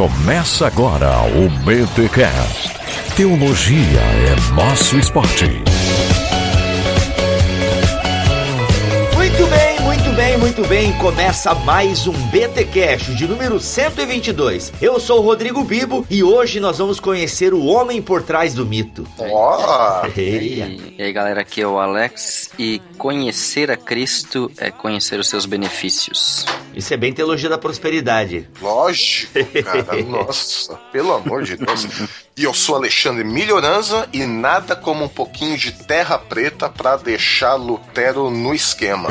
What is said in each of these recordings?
Começa agora o BTCast. Teologia é nosso esporte. Muito bem, muito bem, muito bem. Começa mais um BT Cash de número 122. Eu sou o Rodrigo Bibo e hoje nós vamos conhecer o homem por trás do mito. Eia. E, e aí galera, aqui é o Alex e conhecer a Cristo é conhecer os seus benefícios. Isso é bem teologia da prosperidade. lógico, cara. Nossa, pelo amor de Deus. E eu sou Alexandre Milhoranza e nada como um pouquinho de terra preta pra deixar Lutero no esquema.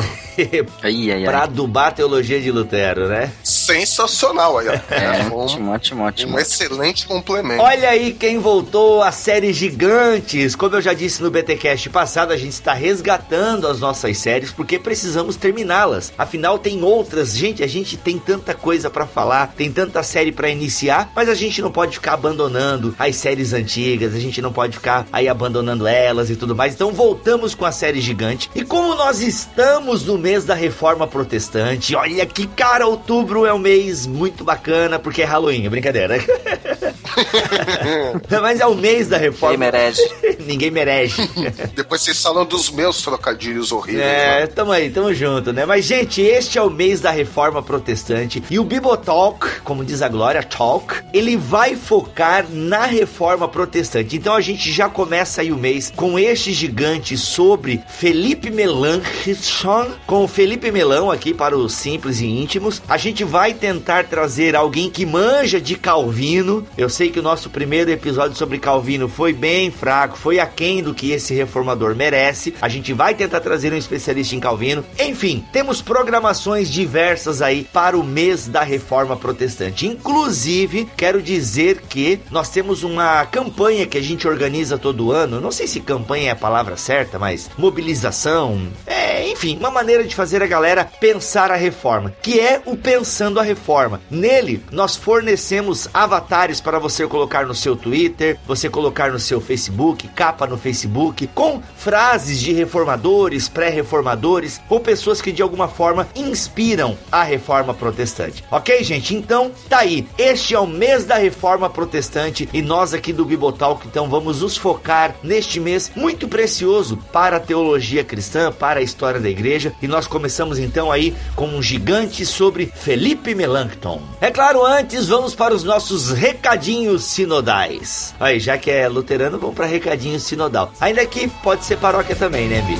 Aí, aí, pra aí. adubar a teologia de Lutero, né? Sensacional aí, ó. É, um, ótimo, ótimo, ótimo. um excelente complemento. Olha aí quem voltou à série Gigantes. Como eu já disse no BTcast passado, a gente está resgatando as nossas séries porque precisamos terminá-las. Afinal, tem outras. Gente, a gente tem tanta coisa pra falar, tem tanta série pra iniciar, mas a gente não pode ficar abandonando as séries antigas, a gente não pode ficar aí abandonando elas e tudo mais. Então voltamos com a série Gigante. E como nós estamos no mês da Reforma Protestante, olha que cara, outubro é um mês muito bacana porque é Halloween, é brincadeira. Mas é o mês da reforma. Quem merece. Ninguém merece. Depois vocês falam dos meus trocadilhos horríveis. É, né? tamo aí, tamo junto, né? Mas, gente, este é o mês da reforma protestante e o Bibotalk, como diz a Glória, Talk, ele vai focar na reforma protestante. Então a gente já começa aí o mês com este gigante sobre Felipe Melanchthon, com o Felipe Melão aqui para os simples e íntimos. A gente vai tentar trazer alguém que manja de Calvino. Eu sei que o nosso primeiro episódio sobre Calvino foi bem fraco, foi aquém do que esse reformador merece. A gente vai tentar trazer um especialista em Calvino. Enfim, temos programações diversas aí para o mês da reforma protestante. Inclusive, quero dizer que nós temos uma campanha que a gente organiza todo ano. Não sei se campanha é a palavra certa, mas mobilização. É, enfim, uma maneira de fazer a galera pensar a reforma, que é o Pensando a Reforma. Nele, nós fornecemos avatares para você colocar no seu Twitter, você colocar no seu Facebook, capa no Facebook, com frases de reformadores, pré-reformadores ou pessoas que de alguma forma inspiram a reforma protestante. Ok, gente? Então, tá aí. Este é o mês da reforma protestante e nós aqui do Bibotalk, então, vamos nos focar neste mês muito precioso para a teologia cristã, para a história da igreja. E nós começamos então aí com um gigante sobre Felipe Melanchthon. É claro, antes vamos para os nossos recadinhos sinodais. Aí, já que é luterano, vamos para recadinho sinodal. Ainda que pode ser paróquia também, né, Bi?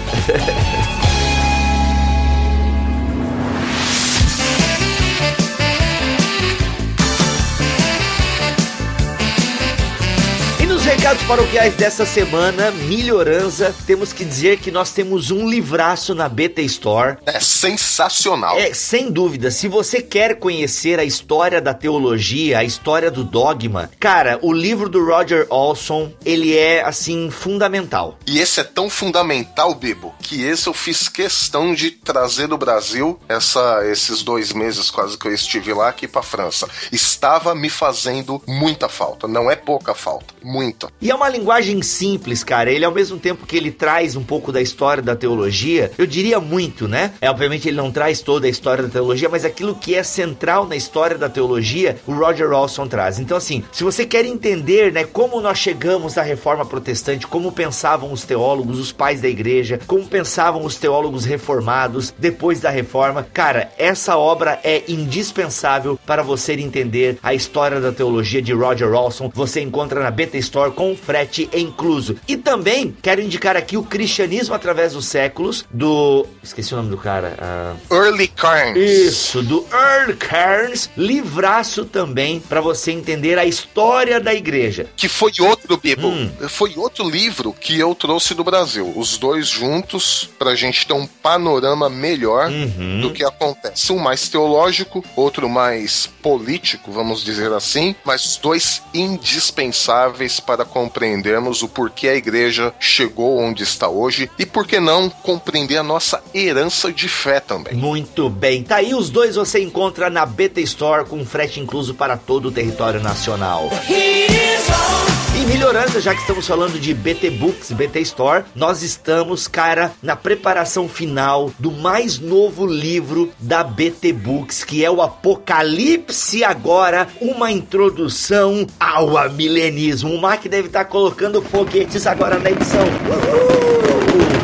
paroquiais dessa semana, melhorança, temos que dizer que nós temos um livraço na BT Store. É sensacional. É, sem dúvida, se você quer conhecer a história da teologia, a história do dogma, cara, o livro do Roger Olson, ele é, assim, fundamental. E esse é tão fundamental, Bibo, que esse eu fiz questão de trazer do Brasil essa, esses dois meses quase que eu estive lá aqui pra França. Estava me fazendo muita falta. Não é pouca falta, muita. E é uma linguagem simples, cara. Ele, ao mesmo tempo que ele traz um pouco da história da teologia, eu diria muito, né? É, obviamente ele não traz toda a história da teologia, mas aquilo que é central na história da teologia, o Roger Olson traz. Então, assim, se você quer entender, né, como nós chegamos à reforma protestante, como pensavam os teólogos, os pais da igreja, como pensavam os teólogos reformados depois da reforma, cara, essa obra é indispensável para você entender a história da teologia de Roger Olson. Você encontra na BT Store com frete incluso. E também quero indicar aqui o Cristianismo através dos séculos do. Esqueci o nome do cara. ah, Early Carnes. Isso, do Earl Cairns. Livraço também para você entender a história da igreja. Que foi outro, Bibo. Hum. Foi outro livro que eu trouxe do Brasil. Os dois juntos, pra gente ter um panorama melhor Uhum. do que acontece. Um mais teológico, outro mais político, vamos dizer assim, mas os dois indispensáveis para compreendermos o porquê a igreja chegou onde está hoje e por que não compreender a nossa herança de fé também. Muito bem, tá aí os dois você encontra na BT Store com frete incluso para todo o território nacional. E melhorando, já que estamos falando de BT Books, BT Store, nós estamos, cara, na preparação final do mais novo livro da BT Books, que é o Apocalipse Agora, uma introdução ao amilenismo. O Mac deve estar colocando foguetes agora na edição. Uhul!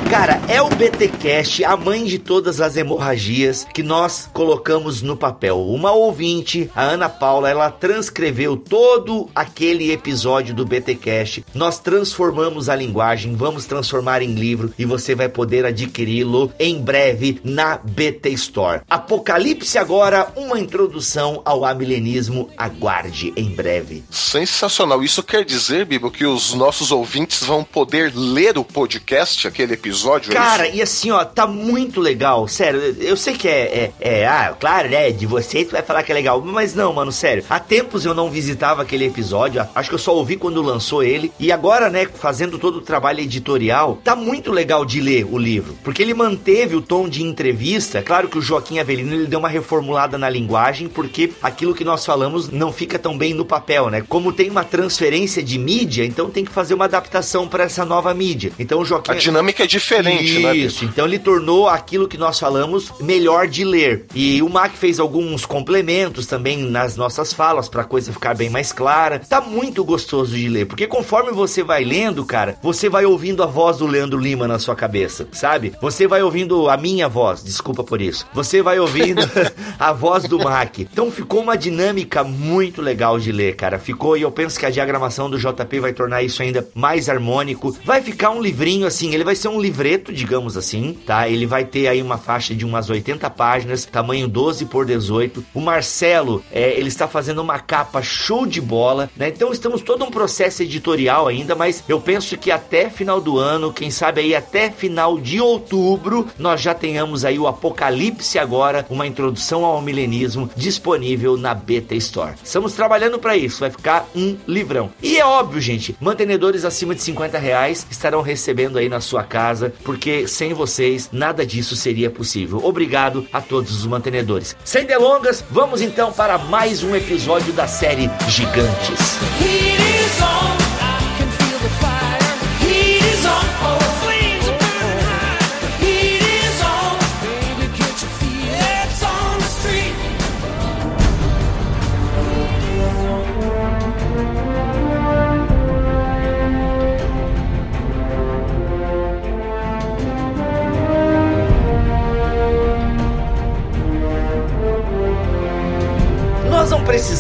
Cara, é o BTcast, a mãe de todas as hemorragias que nós colocamos no papel. Uma ouvinte, a Ana Paula, ela transcreveu todo aquele episódio do BTcast. Nós transformamos a linguagem, vamos transformar em livro e você vai poder adquiri-lo em breve na BT Store. Apocalipse agora, uma introdução ao amilenismo. Aguarde em breve. Sensacional. Isso quer dizer, Bibo, que os nossos ouvintes vão poder ler o podcast, aquele episódio? É Cara, e assim, ó, tá muito legal. Sério, eu sei que é, é, é, ah, claro, né? De você tu vai falar que é legal. Mas não, mano, sério. Há tempos eu não visitava aquele episódio. Acho que eu só ouvi quando lançou ele. E agora, né, fazendo todo o trabalho editorial, tá muito legal de ler o livro. Porque ele manteve o tom de entrevista. Claro que o Joaquim Avelino ele deu uma reformulada na linguagem, porque aquilo que nós falamos não fica tão bem no papel, né? Como tem uma transferência de mídia, então tem que fazer uma adaptação para essa nova mídia. Então o Joaquim. A dinâmica é diferente diferente, né, Isso, né? então ele tornou aquilo que nós falamos melhor de ler. E o Mac fez alguns complementos também nas nossas falas para a coisa ficar bem mais clara. Tá muito gostoso de ler, porque conforme você vai lendo, cara, você vai ouvindo a voz do Leandro Lima na sua cabeça, sabe? Você vai ouvindo a minha voz, desculpa por isso. Você vai ouvindo a voz do Mac. Então ficou uma dinâmica muito legal de ler, cara. Ficou e eu penso que a diagramação do JP vai tornar isso ainda mais harmônico. Vai ficar um livrinho assim, ele vai ser um livro livreto, digamos assim, tá? Ele vai ter aí uma faixa de umas 80 páginas, tamanho 12 por 18. O Marcelo, é, ele está fazendo uma capa show de bola, né? Então estamos todo um processo editorial ainda, mas eu penso que até final do ano, quem sabe aí até final de outubro, nós já tenhamos aí o Apocalipse agora, uma introdução ao milenismo disponível na Beta Store. Estamos trabalhando para isso, vai ficar um livrão. E é óbvio, gente, mantenedores acima de 50 reais estarão recebendo aí na sua casa casa, porque sem vocês nada disso seria possível. Obrigado a todos os mantenedores. Sem delongas, vamos então para mais um episódio da série Gigantes.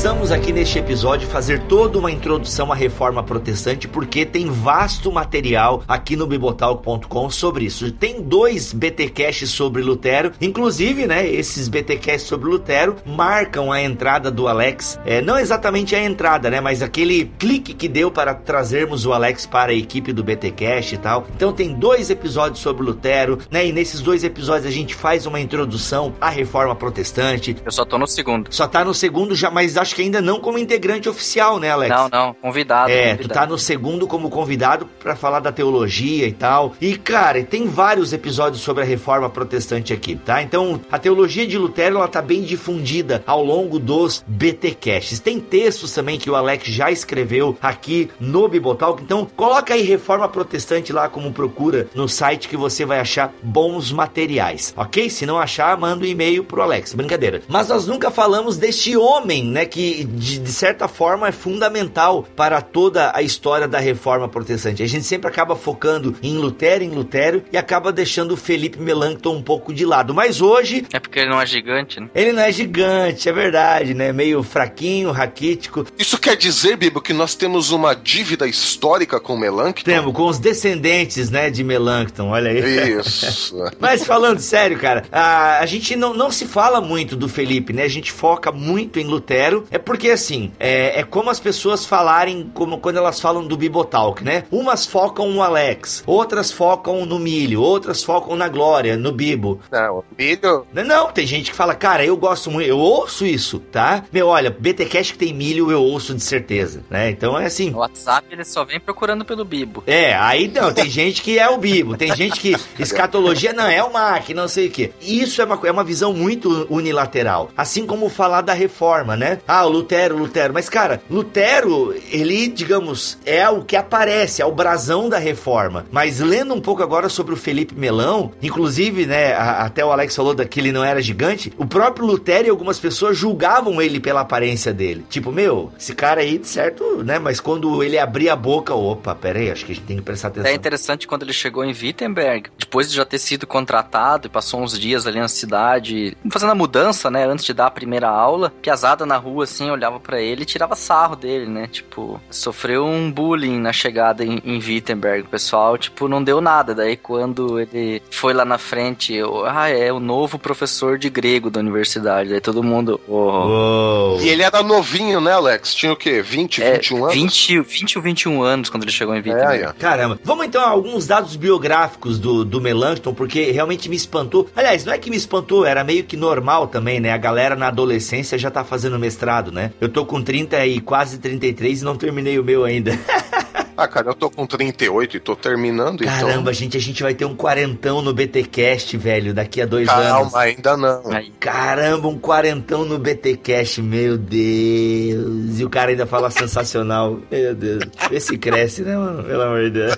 Precisamos aqui neste episódio fazer toda uma introdução à reforma protestante, porque tem vasto material aqui no bibotalk.com sobre isso. Tem dois BTcasts sobre Lutero, inclusive, né, esses BTcasts sobre Lutero marcam a entrada do Alex, é, não exatamente a entrada, né, mas aquele clique que deu para trazermos o Alex para a equipe do BTcast e tal. Então tem dois episódios sobre Lutero, né, e nesses dois episódios a gente faz uma introdução à reforma protestante. Eu só tô no segundo. Só tá no segundo já, mas mas acho que ainda não como integrante oficial, né, Alex? Não, não, convidado. É, convidado. tu tá no segundo como convidado para falar da teologia e tal. E, cara, tem vários episódios sobre a reforma protestante aqui, tá? Então, a teologia de Lutero, ela tá bem difundida ao longo dos BTcasts. Tem textos também que o Alex já escreveu aqui no Bibotalk. Então, coloca aí Reforma Protestante lá como procura no site que você vai achar bons materiais, ok? Se não achar, manda um e-mail pro Alex. Brincadeira. Mas nós nunca falamos deste homem, né, que de, de, certa forma é fundamental para toda a história da reforma protestante. A gente sempre acaba focando em Lutero, em Lutero e acaba deixando o Felipe Melanchthon um pouco de lado. Mas hoje. É porque ele não é gigante, né? Ele não é gigante, é verdade, né? Meio fraquinho, raquítico. Isso quer dizer, Bibo, que nós temos uma dívida histórica com Melanchthon? Temos, com os descendentes, né, de Melanchthon, olha aí. Isso. Mas falando sério, cara, a, a gente não, não se fala muito do Felipe, né? A gente foca muito em Lutero é porque assim, é, é como as pessoas falarem, como quando elas falam do Bibotalk, né? Umas focam no Alex, outras focam no milho, outras focam na glória, no Bibo. Não, milho. Não, não, tem gente que fala, cara, eu gosto muito, eu ouço isso, tá? Meu, olha, BTcast que tem milho, eu ouço de certeza, né? Então é assim. O WhatsApp ele só vem procurando pelo Bibo. É, aí não, tem gente que é o Bibo, tem gente que escatologia não é o Mac, não sei o que. Isso é uma, é uma visão muito unilateral. Assim como falar da reforma, né? Ah, Ah, o Lutero, Lutero. Mas, cara, Lutero, ele, digamos, é o que aparece, é o brasão da reforma. Mas lendo um pouco agora sobre o Felipe Melão, inclusive, né, a, até o Alex falou que ele não era gigante, o próprio Lutero e algumas pessoas julgavam ele pela aparência dele. Tipo, meu, esse cara aí, certo, né? Mas quando ele abria a boca, opa, pera aí, acho que a gente tem que prestar atenção. É interessante quando ele chegou em Wittenberg, depois de já ter sido contratado e passou uns dias ali na cidade, fazendo a mudança, né, antes de dar a primeira aula, piazada na rua, assim, olhava para ele e tirava sarro dele, né, tipo, sofreu um bullying na chegada em, em Wittenberg, o pessoal, tipo, não deu nada, daí quando ele foi lá na frente, eu, ah, é o novo professor de grego da universidade, daí todo mundo, oh. E ele era novinho, né, Alex? Tinha o quê, 20, é, 21 anos? 20, 20 ou 21 anos quando ele chegou em Wittenberg. É, é. Caramba. Vamos então a alguns dados biográficos do, do Melanchthon, porque realmente me espantou. Aliás, não é que me espantou, era meio que normal também, né? A galera na adolescência já tá fazendo mestrado, né? Eu tô com 30 e quase 33 e não terminei o meu ainda. Ah, cara, eu tô com 38 e tô terminando, então. Caramba, então... gente, a gente vai ter um quarentão no BTcast, velho, daqui a dois Calma, anos. Calma, ainda não. Caramba, um quarentão no BTcast, meu Deus. E o cara ainda fala sensacional. Meu Deus. Vê se cresce, né, mano? Pelo amor de Deus.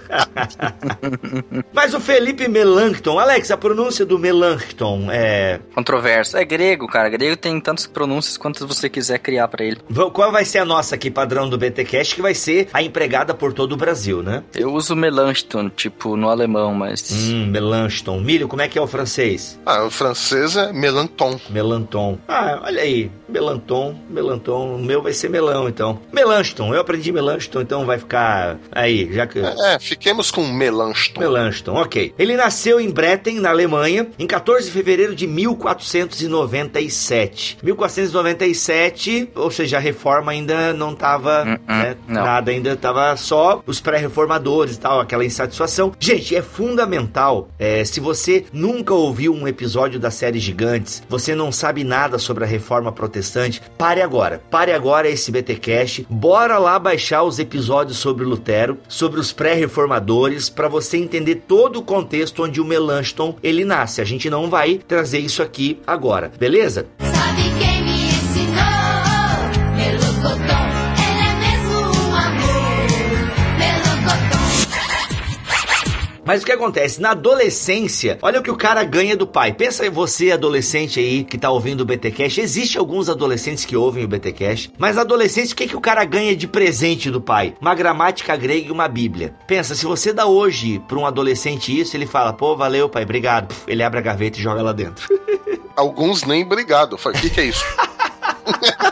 Mas o Felipe Melanchthon, Alex, a pronúncia do Melanchthon é... Controverso. É grego, cara. Grego tem tantas pronúncias quantas você quiser criar para ele. Qual vai ser a nossa aqui, padrão do BTcast, que vai ser a empregada por todo do Brasil, né? Eu uso Melanchthon, tipo, no alemão, mas... Hum, Melanchthon. Milho, como é que é o francês? Ah, o francês é Melanton. Melanton. Ah, olha aí. Melanton, Melanton. O meu vai ser melão, então. Melanchthon. Eu aprendi Melanchthon, então vai ficar aí, já que... É, é fiquemos com Melanchthon. Melanchthon, ok. Ele nasceu em Bretten, na Alemanha, em 14 de fevereiro de 1497. 1497, ou seja, a reforma ainda não tava, uh -uh, né, não. nada, ainda tava só os pré-reformadores e tal, aquela insatisfação. Gente, é fundamental. É, se você nunca ouviu um episódio da série Gigantes, você não sabe nada sobre a reforma protestante, pare agora. Pare agora esse BTcast. Bora lá baixar os episódios sobre Lutero, sobre os pré-reformadores, para você entender todo o contexto onde o Melanchthon ele nasce. A gente não vai trazer isso aqui agora, beleza? Mas o que acontece? Na adolescência, olha o que o cara ganha do pai. Pensa em você, adolescente aí, que tá ouvindo o BTcast. Existe alguns adolescentes que ouvem o BTcast. Mas na adolescência, o que, que o cara ganha de presente do pai? Uma gramática grega e uma bíblia. Pensa, se você dá hoje pra um adolescente isso, ele fala, pô, valeu, pai, obrigado. Ele abre a gaveta e joga lá dentro. Alguns nem obrigado. O que, que é isso?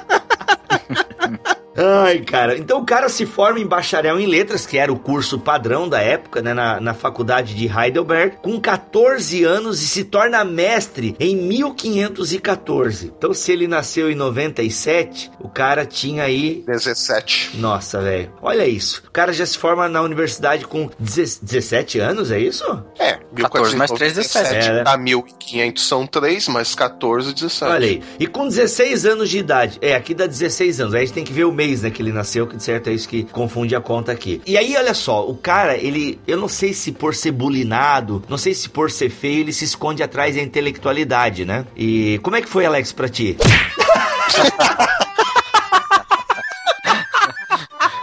Ai, cara. Então o cara se forma em bacharel em letras, que era o curso padrão da época, né, na, na faculdade de Heidelberg, com 14 anos e se torna mestre em 1514. Então se ele nasceu em 97, o cara tinha aí 17. Nossa, velho. Olha isso. O cara já se forma na universidade com 17 anos, é isso? É, 14 mais 3, 17. É, né? Dá 1500 são 3, mais 14, 17. Olha aí. E com 16 anos de idade. É, aqui dá 16 anos. Aí a gente tem que ver o mês, né, que ele nasceu, que de certo é isso que confunde a conta aqui. E aí, olha só, o cara, ele, eu não sei se por ser bulinado, não sei se por ser feio, ele se esconde atrás da intelectualidade, né? E como é que foi, Alex, pra ti?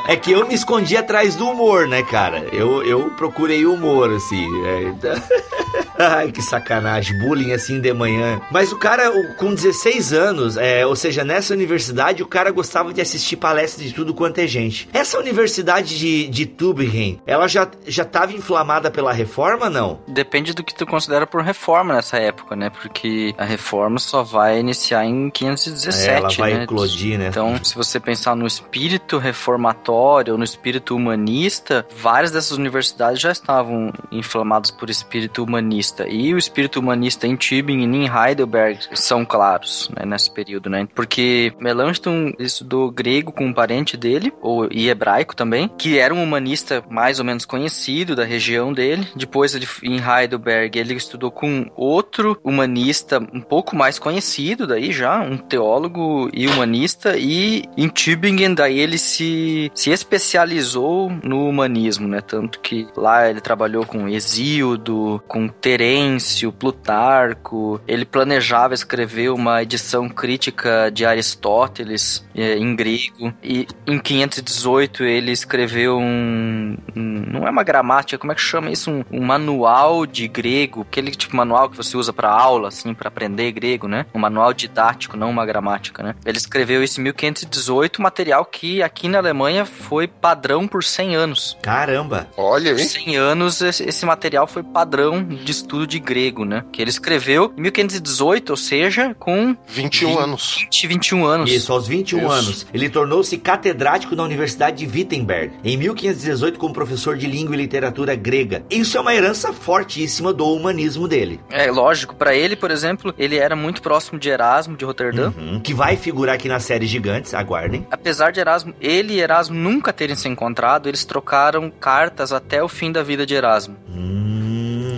É que eu me escondi atrás do humor, né, cara? Eu, eu procurei humor, assim. É... Ai, que sacanagem. Bullying assim de manhã. Mas o cara, com 16 anos, é, ou seja, nessa universidade, o cara gostava de assistir palestras de tudo quanto é gente. Essa universidade de, de Tübingen, ela já, já tava inflamada pela reforma, não? Depende do que tu considera por reforma nessa época, né? Porque a reforma só vai iniciar em 517, é, ela vai né? eclodir, né? Então, se você pensar no espírito reformatório, no espírito humanista, várias dessas universidades já estavam inflamadas por espírito humanista. E o espírito humanista em Tübingen e em Heidelberg são claros né, nesse período, né? Porque Melanchthon estudou grego com um parente dele, ou, e hebraico também, que era um humanista mais ou menos conhecido da região dele. Depois, ele, em Heidelberg, ele estudou com outro humanista um pouco mais conhecido daí já, um teólogo e humanista. E em Tübingen, daí ele se, se especializou no humanismo, né? Tanto que lá ele trabalhou com Exíodo, com Terêncio, Plutarco. Ele planejava escrever uma edição crítica de Aristóteles é, em grego. E em 518 ele escreveu um, um, Não é uma gramática, como é que chama isso? Um, um manual de grego, aquele tipo de manual que você usa para aula, assim, para aprender grego, né? Um manual didático, não uma gramática, né? Ele escreveu isso em 1518, material que aqui na Alemanha foi padrão por 100 anos. Caramba! Olha aí. Por 100 anos esse, esse material foi padrão de estudo de grego, né? Que ele escreveu em 1518, ou seja, com 21 20, anos. 20, 21 anos. Isso, aos 21 Isso. anos. Ele tornou-se catedrático na Universidade de Wittenberg, em 1518, como professor de língua e literatura grega. Isso é uma herança fortíssima do humanismo dele. É lógico, para ele, por exemplo, ele era muito próximo de Erasmo de Roterdã. Uhum. Que vai figurar aqui na série Gigantes, aguardem. Apesar de Erasmo, ele e Erasmo nunca terem se encontrado, eles trocaram cartas até o fim da vida de Erasmo. Hum.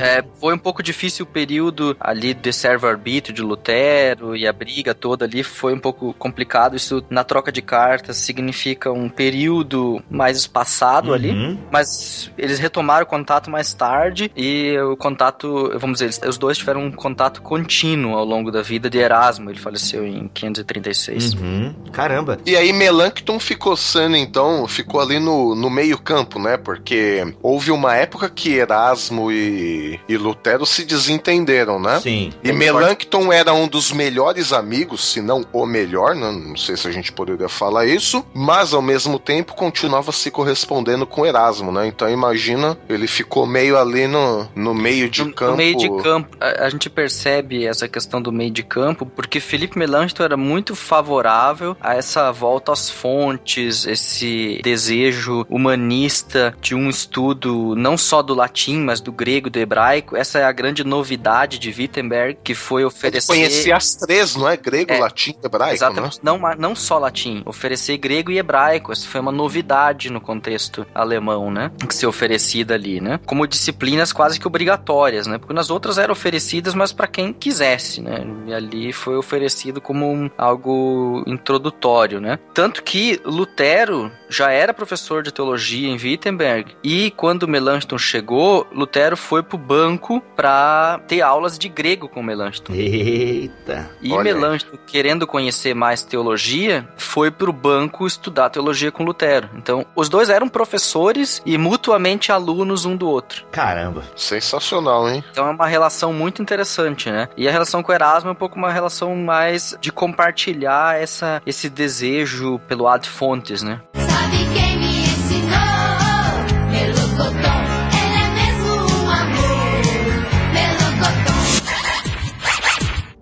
É, foi um pouco difícil o período ali de servo-arbítrio de Lutero e a briga toda ali foi um pouco complicado. Isso na troca de cartas significa um período mais espaçado ali, Uhum. mas eles retomaram o contato mais tarde e o contato, vamos dizer, os dois tiveram um contato contínuo ao longo da vida de Erasmo. Ele faleceu em 536. Uhum. Caramba. E aí Melanchthon ficou sendo, então, ficou ali no, no meio campo, né? Porque houve uma época que Erasmo e, e Lutero se desentenderam, né? Sim. E Melanchthon era um dos melhores amigos, se não o melhor, né? não sei se a gente poderia falar isso, mas ao mesmo tempo continuava se correspondendo com Erasmo, né? Então imagina, ele ficou meio ali no, no meio de no, campo. no meio de campo, a, a gente percebe essa questão do meio de campo porque Felipe Melanchthon era muito favorável a essa volta às fontes, esse desejo humanista de um estudo não só do latim, mas do grego, do hebraico. Essa é a grande novidade de Wittenberg, que foi Ele oferecer conhecia as três, não é? Grego, É, latim, hebraico, né? Exatamente. Não, ma- não só latim, oferecer grego e hebraico. Isso foi uma novidade no contexto alemão, né? Que ser oferecida ali, né? Como disciplinas quase que obrigatórias, né? Porque nas outras eram oferecidas, mas para quem quisesse, né? E ali foi oferecido como um- algo introdutório, né? Tanto que Lutero já era professor de teologia em Wittenberg e quando Melanchthon chegou, Lutero foi pro banco para ter aulas de grego com Melanchthon. Eita. E Olha. Melanchthon, querendo conhecer mais teologia, foi pro banco estudar teologia com Lutero. Então, os dois eram professores e mutuamente alunos um do outro. Caramba. Sensacional, hein? Então é uma relação muito interessante, né? E a relação com Erasmo é um pouco uma relação mais de compartilhar essa, esse desejo pelo ad fontes, né?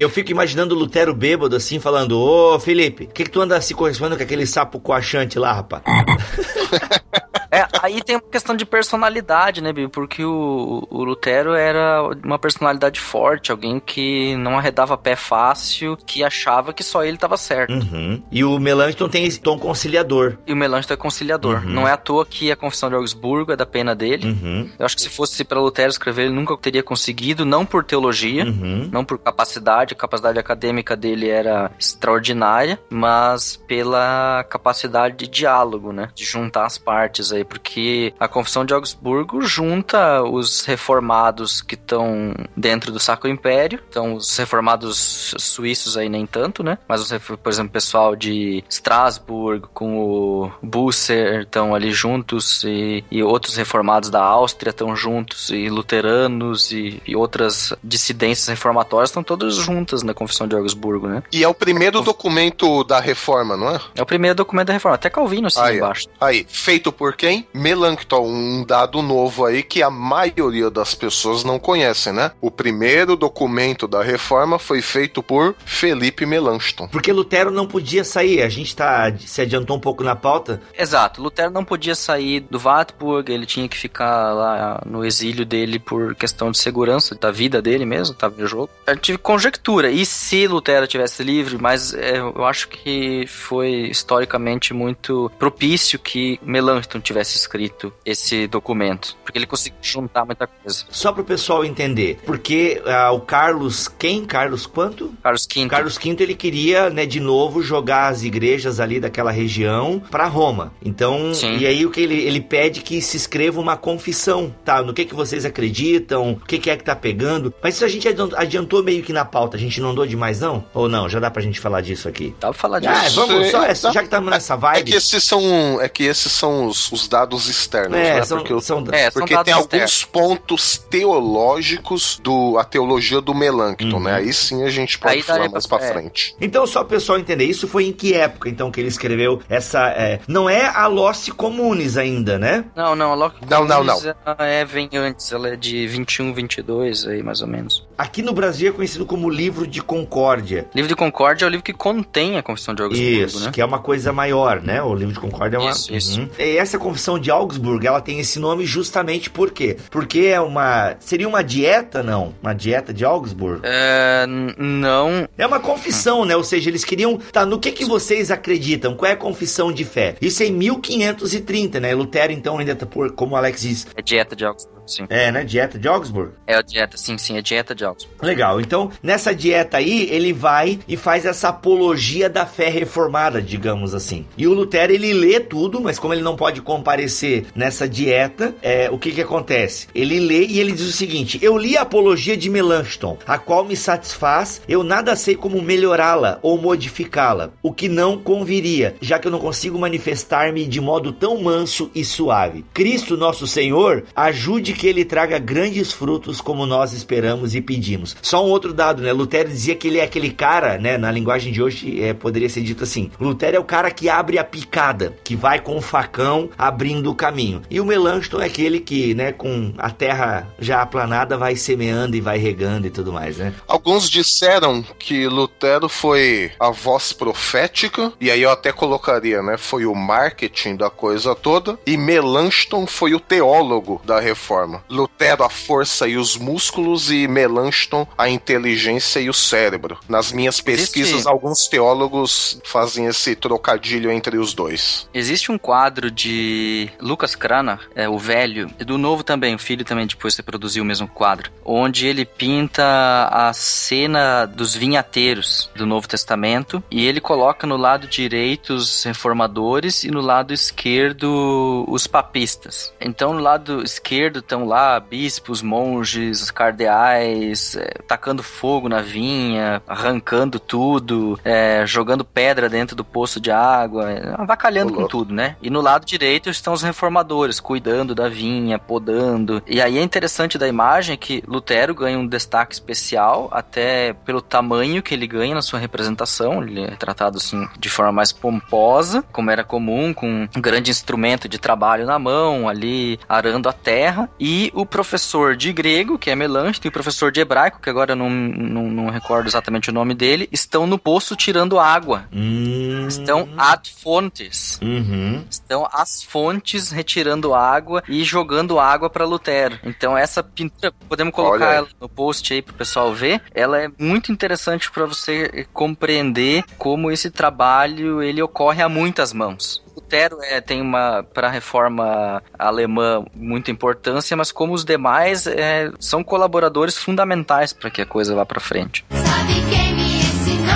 Eu fico imaginando o Lutero bêbado assim, falando: Ô Felipe, o que, que tu anda se correspondendo com aquele sapo coachante lá, rapaz? É, aí tem uma questão de personalidade, né, Bibi? Porque o, o Lutero era uma personalidade forte, alguém que não arredava pé fácil, que achava que só ele estava certo. Uhum. E o Melanchthon tem esse tom conciliador. E o Melanchthon é conciliador. Uhum. Não é à toa que a Confissão de Augsburgo é da pena dele. Uhum. Eu acho que se fosse para Lutero escrever, ele nunca teria conseguido, não por teologia, Uhum. não por capacidade, a capacidade acadêmica dele era extraordinária, mas pela capacidade de diálogo, né? De juntar as partes aí, porque a Confissão de Augsburgo junta os reformados que estão dentro do Sacro Império, então os reformados suíços aí nem tanto, né? Mas, por exemplo, o pessoal de Strasbourg com o Busser estão ali juntos e, e outros reformados da Áustria estão juntos e luteranos e, e outras dissidências reformatórias estão todas juntas na Confissão de Augsburgo, né? E é o primeiro documento da reforma, não é? É o primeiro documento da reforma, até Calvino assim Aí, embaixo. Aí, feito por quem? Melanchthon, um dado novo aí que a maioria das pessoas não conhecem, né? O primeiro documento da reforma foi feito por Felipe Melanchthon. Porque Lutero não podia sair, a gente tá, se adiantou um pouco na pauta. Exato, Lutero não podia sair do Wartburg, ele tinha que ficar lá no exílio dele por questão de segurança da vida dele mesmo, tava em jogo. Eu tive conjectura, e se Lutero tivesse livre, mas é, eu acho que foi historicamente muito propício que Melanchthon tivesse tivesse escrito esse documento, porque ele conseguiu juntar muita coisa. Só pro pessoal entender, porque ah, o Carlos, quem? Carlos quanto? Carlos V. Carlos V ele queria, né, de novo jogar as igrejas ali daquela região para Roma. Então, Sim. e aí o que ele, ele pede que se escreva uma confissão, tá? No que que vocês acreditam, o que que é que tá pegando. Mas isso a gente adiant- adiantou meio que na pauta, a gente não andou demais não? Ou não? Já dá pra gente falar disso aqui? Dá pra falar disso. Ah, vamos, só, é, já que estamos nessa É vibe. que esses são, é que esses são os, os dados externos, É, né? são, Porque, são- É, são porque dados tem externos. alguns pontos teológicos do a teologia do Melancton, né? Aí sim a gente pode Aí falar mais pra- pra é. frente. Então, só o pessoal entender, isso foi em que época, então, que ele escreveu essa... é, não é a Lost Comunes ainda, né? Não, não, a Loki Não, não, não. É, vem antes, ela é de 21, 22 aí, mais ou menos. Aqui no Brasil é conhecido como Livro de Concórdia. Livro de Concórdia é o livro que contém a Confissão de Augsburgo, Isso, né? que é uma coisa maior, né? O livro de Concórdia é uma. Isso, isso. Uhum. E essa confissão de Augsburg, ela tem esse nome justamente por quê? Porque é uma. Seria uma dieta, não? Uma dieta de Augsburg? É, não, É uma confissão, né? Ou seja, eles queriam. Tá, no que que vocês acreditam? Qual é a confissão de fé? Isso é em 1530, né? Lutero, então, ainda tá por. Como o Alex diz. é dieta de Augsburgo, sim. É, né? Dieta de Augsburg. É a dieta, sim, sim, é dieta de Augsburgo. Legal. Então, nessa dieta aí, ele vai e faz essa apologia da fé reformada, digamos assim. E o Lutero, ele lê tudo, mas como ele não pode comparecer nessa dieta, é, o que que acontece? Ele lê e ele diz o seguinte: Eu li a apologia de Melanchthon, a qual me satisfaz, eu nada sei como melhorá-la ou modificá-la, o que não conviria, já que eu não consigo manifestar-me de modo tão manso e suave. Cristo, nosso Senhor, ajude que ele traga grandes frutos como nós esperamos e pedimos. Só um outro dado, né? Lutero dizia que ele é aquele cara, né? Na linguagem de hoje, é, poderia ser dito assim: Lutero é o cara que abre a picada, que vai com o facão abrindo o caminho. E o Melanchthon é aquele que, né, com a terra já aplanada, vai semeando e vai regando e tudo mais, né? Alguns disseram que Lutero foi a voz profética, e aí eu até colocaria, né? Foi o marketing da coisa toda, e Melanchthon foi o teólogo da reforma. Lutero a força e os músculos, e Melanchthon a inteligência e o cérebro. Nas minhas pesquisas, Existe- alguns teólogos fazem esse trocadilho entre os dois. Existe um quadro de Lucas Cranach, é, o velho, e do novo também, o filho também depois reproduziu o mesmo quadro, onde ele pinta a cena dos vinhateiros do Novo Testamento e ele coloca no lado direito os reformadores e no lado esquerdo os papistas. Então no lado esquerdo estão lá bispos, monges, cardeais, é, tacando fogo na vinha, arrancando tudo, é, jogando pedra dentro do poço de água, avacalhando com tudo, né? E no lado direito estão os reformadores, cuidando da vinha, podando. E aí é interessante da imagem que Lutero ganha um destaque especial, até pelo tamanho que ele ganha na sua representação. Ele é tratado assim de forma mais pomposa, como era comum, com um grande instrumento de trabalho na mão, ali arando a terra. E o professor de grego, que é Melanchthon, e o professor de hebraico, que agora eu não, não, não recordo exatamente o nome dele, estão no poço tirando água. Hum. Estão ad fontes. Uhum. Estão as fontes retirando água e jogando água para Lutero. Então essa pintura, podemos colocar ela no post aí pro pessoal ver. Ela é muito interessante para você compreender como esse trabalho ele ocorre a muitas mãos. Lutero é, tem uma para a reforma alemã muita importância, mas como os demais é, são colaboradores fundamentais para que a coisa vá para frente. Sabe quem me ensinou?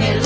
Ele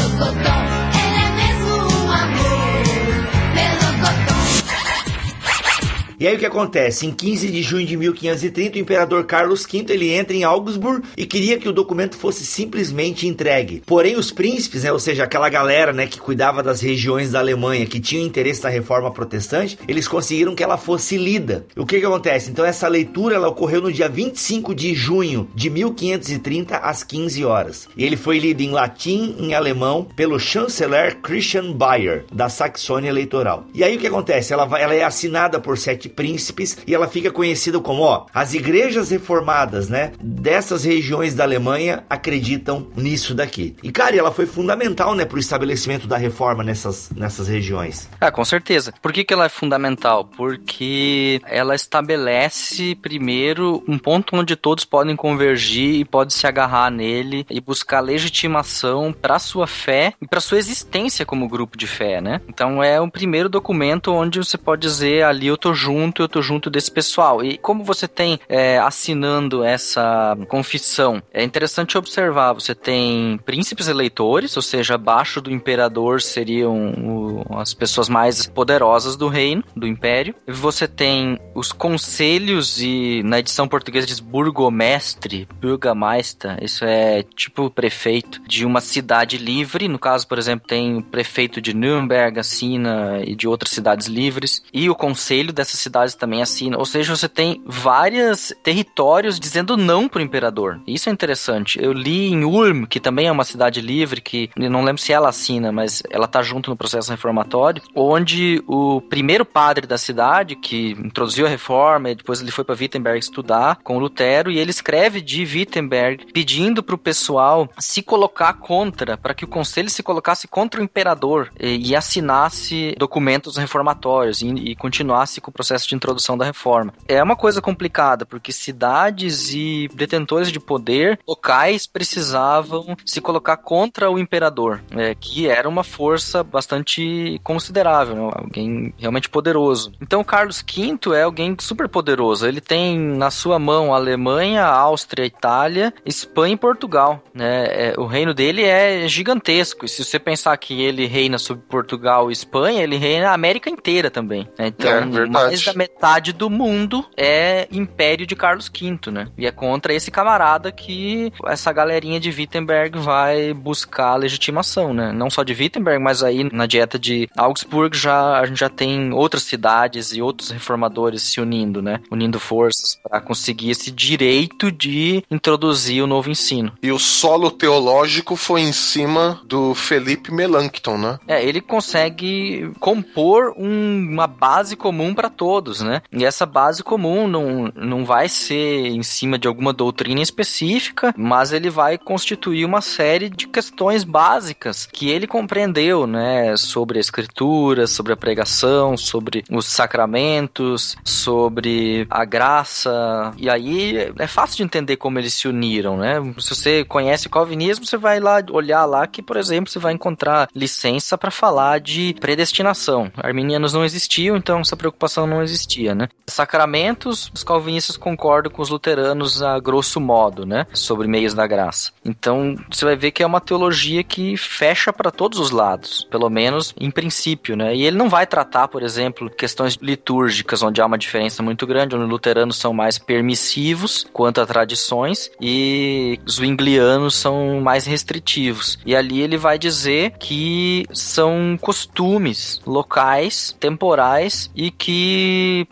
E aí o que acontece? Em 15 de junho de 1530, o imperador Carlos V ele entra em Augsburg e queria que o documento fosse simplesmente entregue. Porém, os príncipes, né, ou seja, aquela galera né, que cuidava das regiões da Alemanha, que tinham interesse na reforma protestante, eles conseguiram que ela fosse lida. O que, que acontece? Então, essa leitura ela ocorreu no dia 25 de junho de 1530, às 15 horas. E ele foi lido em latim em alemão pelo chanceler Christian Bayer, da Saxônia Eleitoral. E aí o que acontece? Ela, vai- ela é assinada por sete sete príncipes e ela fica conhecida como, ó, as igrejas reformadas, né, dessas regiões da Alemanha acreditam nisso daqui. E cara, ela foi fundamental, né, pro estabelecimento da reforma nessas, nessas regiões. Ah, com certeza. Por que, que ela é fundamental? Porque ela estabelece, primeiro, um ponto onde todos podem convergir e podem se agarrar nele e buscar legitimação para sua fé e para sua existência como grupo de fé, né? Então é o primeiro documento onde você pode dizer ali eu tô junto, eu tô junto desse pessoal. E como você tem é, assinando essa confissão, é interessante observar, você tem príncipes eleitores, ou seja, abaixo do imperador seriam o- as pessoas mais poderosas do reino, do império. Você tem os conselhos e na edição portuguesa diz burgomestre, burgameister, isso é tipo prefeito de uma cidade livre, no caso, por exemplo, tem o prefeito de Nuremberg assina e de outras cidades livres, e o conselho dessas cidades também assina, ou seja, você tem vários territórios dizendo não pro imperador. Isso é interessante. Eu li em Ulm, que também é uma cidade livre, que não lembro se ela assina, mas ela tá junto no processo reformatório, onde o primeiro padre da cidade, que introduziu a reforma, e depois ele foi para Wittenberg estudar com Lutero, e ele escreve de Wittenberg pedindo pro pessoal se colocar contra, para que o conselho se colocasse contra o imperador e, e assinasse documentos reformatórios e, e continuasse com o processo de introdução da reforma. É uma coisa complicada, porque cidades e detentores de poder locais precisavam se colocar contra o imperador, é, que era uma força bastante considerável, né? alguém realmente poderoso. Então, Carlos V é alguém super poderoso. Ele tem na sua mão a Alemanha, a Áustria, a Itália, Espanha e Portugal. Né? É, o reino dele é gigantesco. E se você pensar que ele reina sobre Portugal e Espanha, ele reina a América inteira também. né? Então, É, verdade. mais metade do mundo é império de Carlos V, né? E é contra esse camarada que essa galerinha de Wittenberg vai buscar legitimação, né? Não só de Wittenberg, mas aí na dieta de Augsburg já a gente já tem outras cidades e outros reformadores se unindo, né? Unindo forças para conseguir esse direito de introduzir o novo ensino. E o solo teológico foi em cima do Felipe Melanchthon, né? É, ele consegue compor um- uma base comum para todos, né? E essa base comum não, não vai ser em cima de alguma doutrina específica, mas ele vai constituir uma série de questões básicas que ele compreendeu, né? Sobre a escritura, sobre a pregação, sobre os sacramentos, sobre a graça. E aí é fácil de entender como eles se uniram, né? Se você conhece calvinismo, você vai lá olhar lá que, por exemplo, você vai encontrar licença para falar de predestinação. Arminianos não existiam, então essa preocupação não existia, né? Sacramentos, os calvinistas concordam com os luteranos a grosso modo, né? Sobre meios da graça. Então, você vai ver que é uma teologia que fecha para todos os lados, pelo menos em princípio, né? E ele não vai tratar, por exemplo, questões litúrgicas onde há uma diferença muito grande, onde os luteranos são mais permissivos quanto a tradições e os zwinglianos são mais restritivos. E ali ele vai dizer que são costumes locais, temporais e que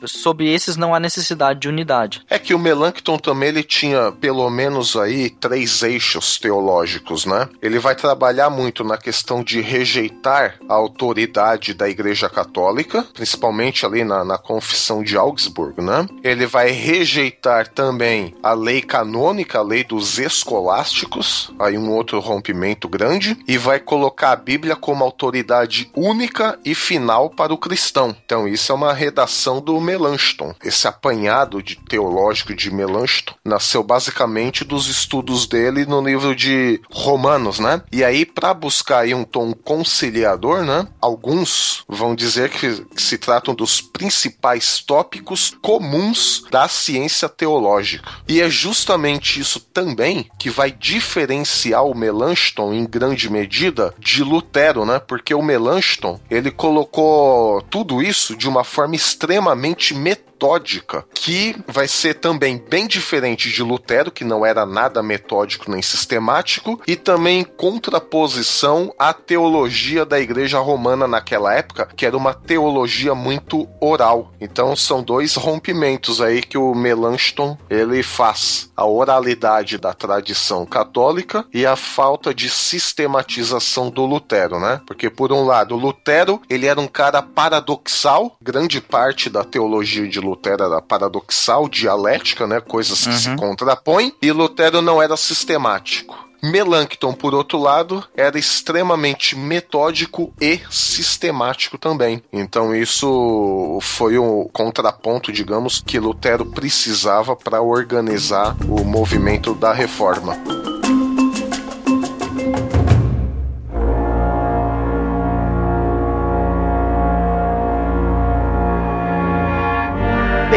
sobre esses não há necessidade de unidade. É que o Melanchthon também ele tinha pelo menos aí três eixos teológicos, né? Ele vai trabalhar muito na questão de rejeitar a autoridade da Igreja Católica, principalmente ali na, na Confissão de Augsburg, né? Ele vai rejeitar também a lei canônica, a lei dos escolásticos, aí um outro rompimento grande, e vai colocar a Bíblia como autoridade única e final para o cristão. Então isso é uma redação do Melanchthon. Esse apanhado de teológico de Melanchthon nasceu basicamente dos estudos dele no livro de Romanos, né? E aí para buscar aí um tom conciliador, né? Alguns vão dizer que se tratam dos principais tópicos comuns da ciência teológica. E é justamente isso também que vai diferenciar o Melanchthon em grande medida de Lutero, né? Porque o Melanchthon, ele colocou tudo isso de uma forma extremamente metódica, que vai ser também bem diferente de Lutero, que não era nada metódico nem sistemático, e também contraposição à teologia da Igreja Romana naquela época, que era uma teologia muito oral. Então são dois rompimentos aí que o Melanchthon ele faz: a oralidade da tradição católica e a falta de sistematização do Lutero, né? Porque por um lado, Lutero, ele era um cara paradoxal, grande parte da teologia de Lutero era paradoxal, dialética, né? Coisas que se contrapõem, e Lutero não era sistemático. Melanchthon, por outro lado, era extremamente metódico e sistemático também. Então isso foi o contraponto, digamos, que Lutero precisava para organizar o movimento da reforma.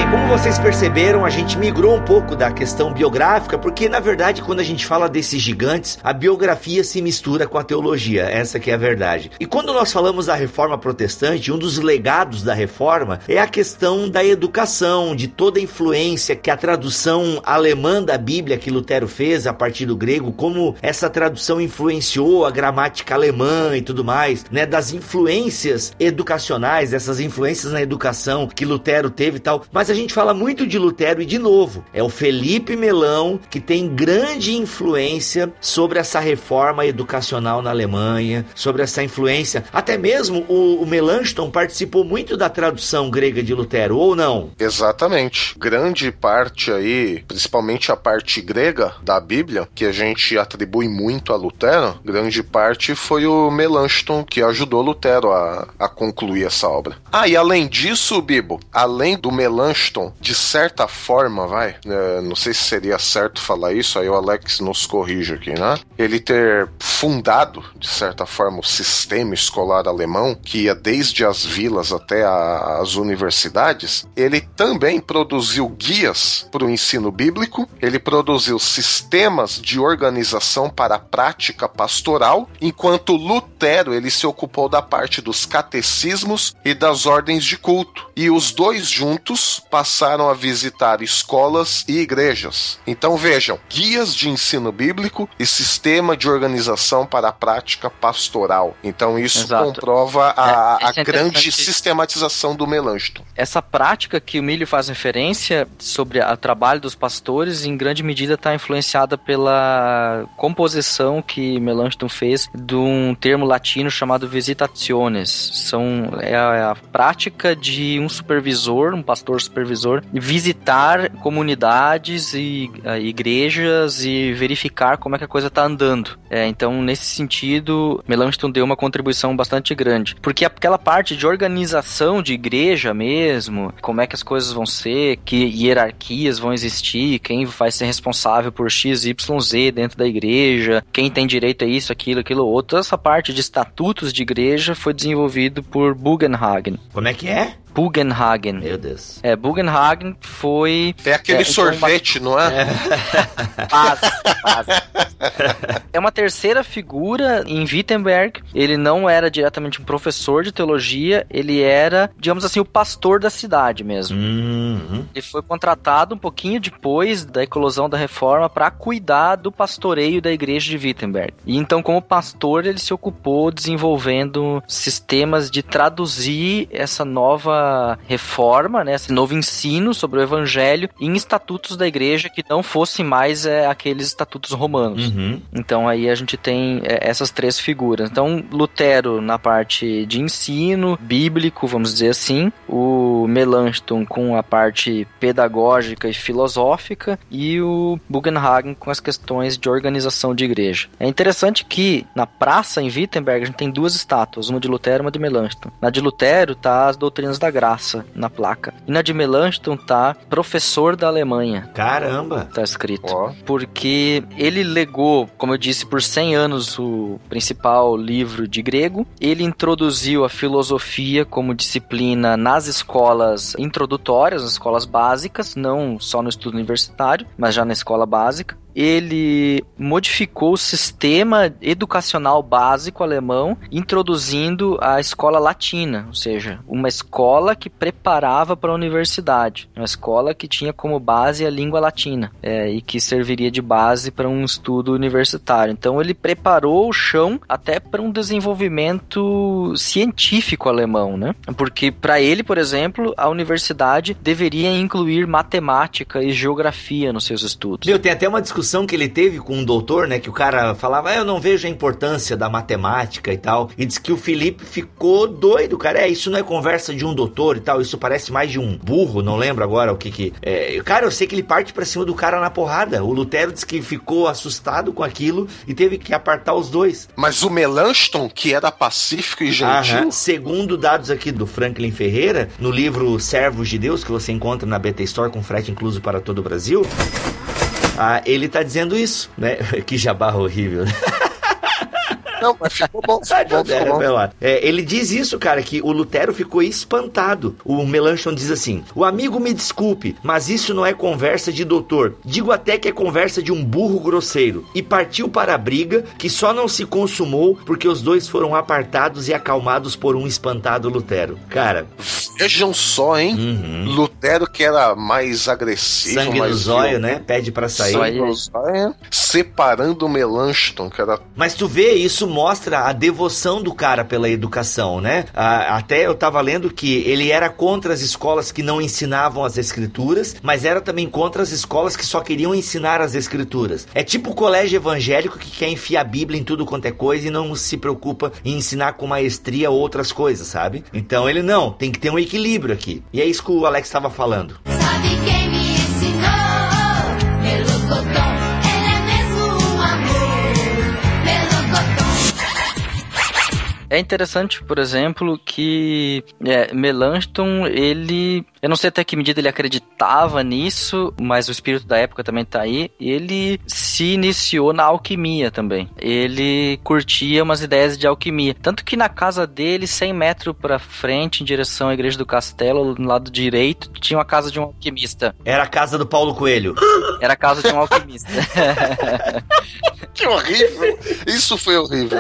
Como vocês perceberam, a gente migrou um pouco da questão biográfica, porque na verdade, quando a gente fala desses gigantes, a biografia se mistura com a teologia, essa que é a verdade. E quando nós falamos da reforma protestante, um dos legados da reforma é a questão da educação, de toda a influência que a tradução alemã da Bíblia que Lutero fez a partir do grego, como essa tradução influenciou a gramática alemã e tudo mais, né, das influências educacionais, dessas influências na educação que Lutero teve e tal. Mas a gente fala muito de Lutero e de novo, é o Felipe Melão que tem grande influência sobre essa reforma educacional na Alemanha, sobre essa influência. Até mesmo o, o Melanchthon participou muito da tradução grega de Lutero, ou não? Exatamente. Grande parte aí, principalmente a parte grega da Bíblia, que a gente atribui muito a Lutero, grande parte foi o Melanchthon que ajudou Lutero a, a concluir essa obra. Ah, e além disso, Bibo, além do Melanchthon, de certa forma, vai, é, não sei se seria certo falar isso, aí o Alex nos corrige aqui, né? Ele ter fundado, de certa forma, o sistema escolar alemão, que ia desde as vilas até a- as universidades, ele também produziu guias para o ensino bíblico, ele produziu sistemas de organização para a prática pastoral, enquanto Lutero ele se ocupou da parte dos catecismos e das ordens de culto. E os dois juntos passaram a visitar escolas e igrejas. Então vejam, guias de ensino bíblico e sistema de organização para a prática pastoral. Então isso Exato. comprova a, É, a é grande sistematização do Melanchthon. Essa prática que o Milho faz referência sobre o trabalho dos pastores, em grande medida está influenciada pela composição que Melanchthon fez de um termo latino chamado visitationes. São, é a, a prática de um supervisor, um pastor supervisor, visitar comunidades e eh, igrejas e verificar como é que a coisa está andando. É, então, nesse sentido, Melanchthon deu uma contribuição bastante grande. Porque aquela parte de organização de igreja mesmo, como é que as coisas vão ser, que hierarquias vão existir, quem vai ser responsável por X, Y, Z dentro da igreja, quem tem direito a isso, aquilo, aquilo outro. Essa parte de estatutos de igreja foi desenvolvido por Bugenhagen. Como é que é? Bugenhagen. Meu Deus. É, Bugenhagen foi É aquele É, sorvete, não é? Paz, paz. É uma terceira figura em Wittenberg. Ele não era diretamente um professor de teologia, ele era, digamos assim, o pastor da cidade mesmo. Uhum. Ele foi contratado um pouquinho depois da eclosão da reforma para cuidar do pastoreio da igreja de Wittenberg. E então, como pastor, ele se ocupou desenvolvendo sistemas de traduzir essa nova reforma, né, esse novo ensino sobre o evangelho em estatutos da igreja que não fossem mais é, aqueles estatutos romanos. Uhum. Então aí a gente tem é, essas três figuras. Então Lutero na parte de ensino bíblico, vamos dizer assim, o Melanchthon com a parte pedagógica e filosófica e o Bugenhagen com as questões de organização de igreja. É interessante que na praça em Wittenberg a gente tem duas estátuas, uma de Lutero e uma de Melanchthon. Na de Lutero tá as doutrinas da graça na placa. E na de Melanchthon tá professor da Alemanha, Caramba. tá escrito Ó, porque ele legou, como eu disse, por 100 anos o principal livro de grego. Ele introduziu a filosofia como disciplina nas escolas introdutórias, nas escolas básicas, não só no estudo universitário, mas já na escola básica. Ele modificou o sistema educacional básico alemão, introduzindo a escola latina, ou seja, uma escola que preparava para a universidade, uma escola que tinha como base a língua latina é, e que serviria de base para um estudo universitário. Então ele preparou o chão até para um desenvolvimento científico alemão, né? Porque para ele, por exemplo, a universidade deveria incluir matemática e geografia nos seus estudos. Meu, tem até uma discussão discussão que ele teve com um doutor, né? Que o cara falava, ah, eu não vejo a importância da matemática e tal. E diz que o Felipe ficou doido, cara. É, isso não é conversa de um doutor e tal. Isso parece mais de um burro, não lembro agora o que que. É, cara, eu sei que ele parte pra cima do cara na porrada. O Lutero disse que ficou assustado com aquilo e teve que apartar os dois. Mas o Melanchthon, que era pacífico e gentil, Aham. Segundo dados aqui do Franklin Ferreira, no livro Servos de Deus, que você encontra na BT Store com frete incluso para todo o Brasil, ah, ele tá dizendo isso, né? Que jabá horrível. né? Não, mas ficou bom, ficou bom, ficou bom. É, ele diz isso, cara, que o Lutero ficou espantado. O Melanchthon diz assim: O amigo me desculpe, mas isso não é conversa de doutor. Digo até que é conversa de um burro grosseiro. E partiu para a briga, que só não se consumou porque os dois foram apartados e acalmados por um espantado Lutero. Cara, Vejam só, hein? uhum. Lutero que era mais agressivo, sangue no mais zóio, né? Pede pra sair. Aí. no zóio, separando o Melanchthon, que era Mas tu vê, isso mostra a devoção do cara pela educação, né? Até eu tava lendo que ele era contra as escolas que não ensinavam as escrituras, mas era também contra as escolas que só queriam ensinar as escrituras. É tipo o colégio evangélico que quer enfiar a Bíblia em tudo quanto é coisa e não se preocupa em ensinar com maestria outras coisas, sabe? Então ele não, tem que ter um equilíbrio aqui. E é isso que o Alex estava falando. Sabe quem É interessante, por exemplo, que é, Melanchthon, ele. Eu não sei até que medida ele acreditava nisso, mas o espírito da época também tá aí. Ele se iniciou na alquimia também. Ele curtia umas ideias de alquimia. Tanto que na casa dele, 100 metros pra frente, em direção à igreja do castelo, no lado direito, tinha uma casa de um alquimista. Era a casa do Paulo Coelho. Era a casa de um alquimista. Que horrível! Isso foi horrível.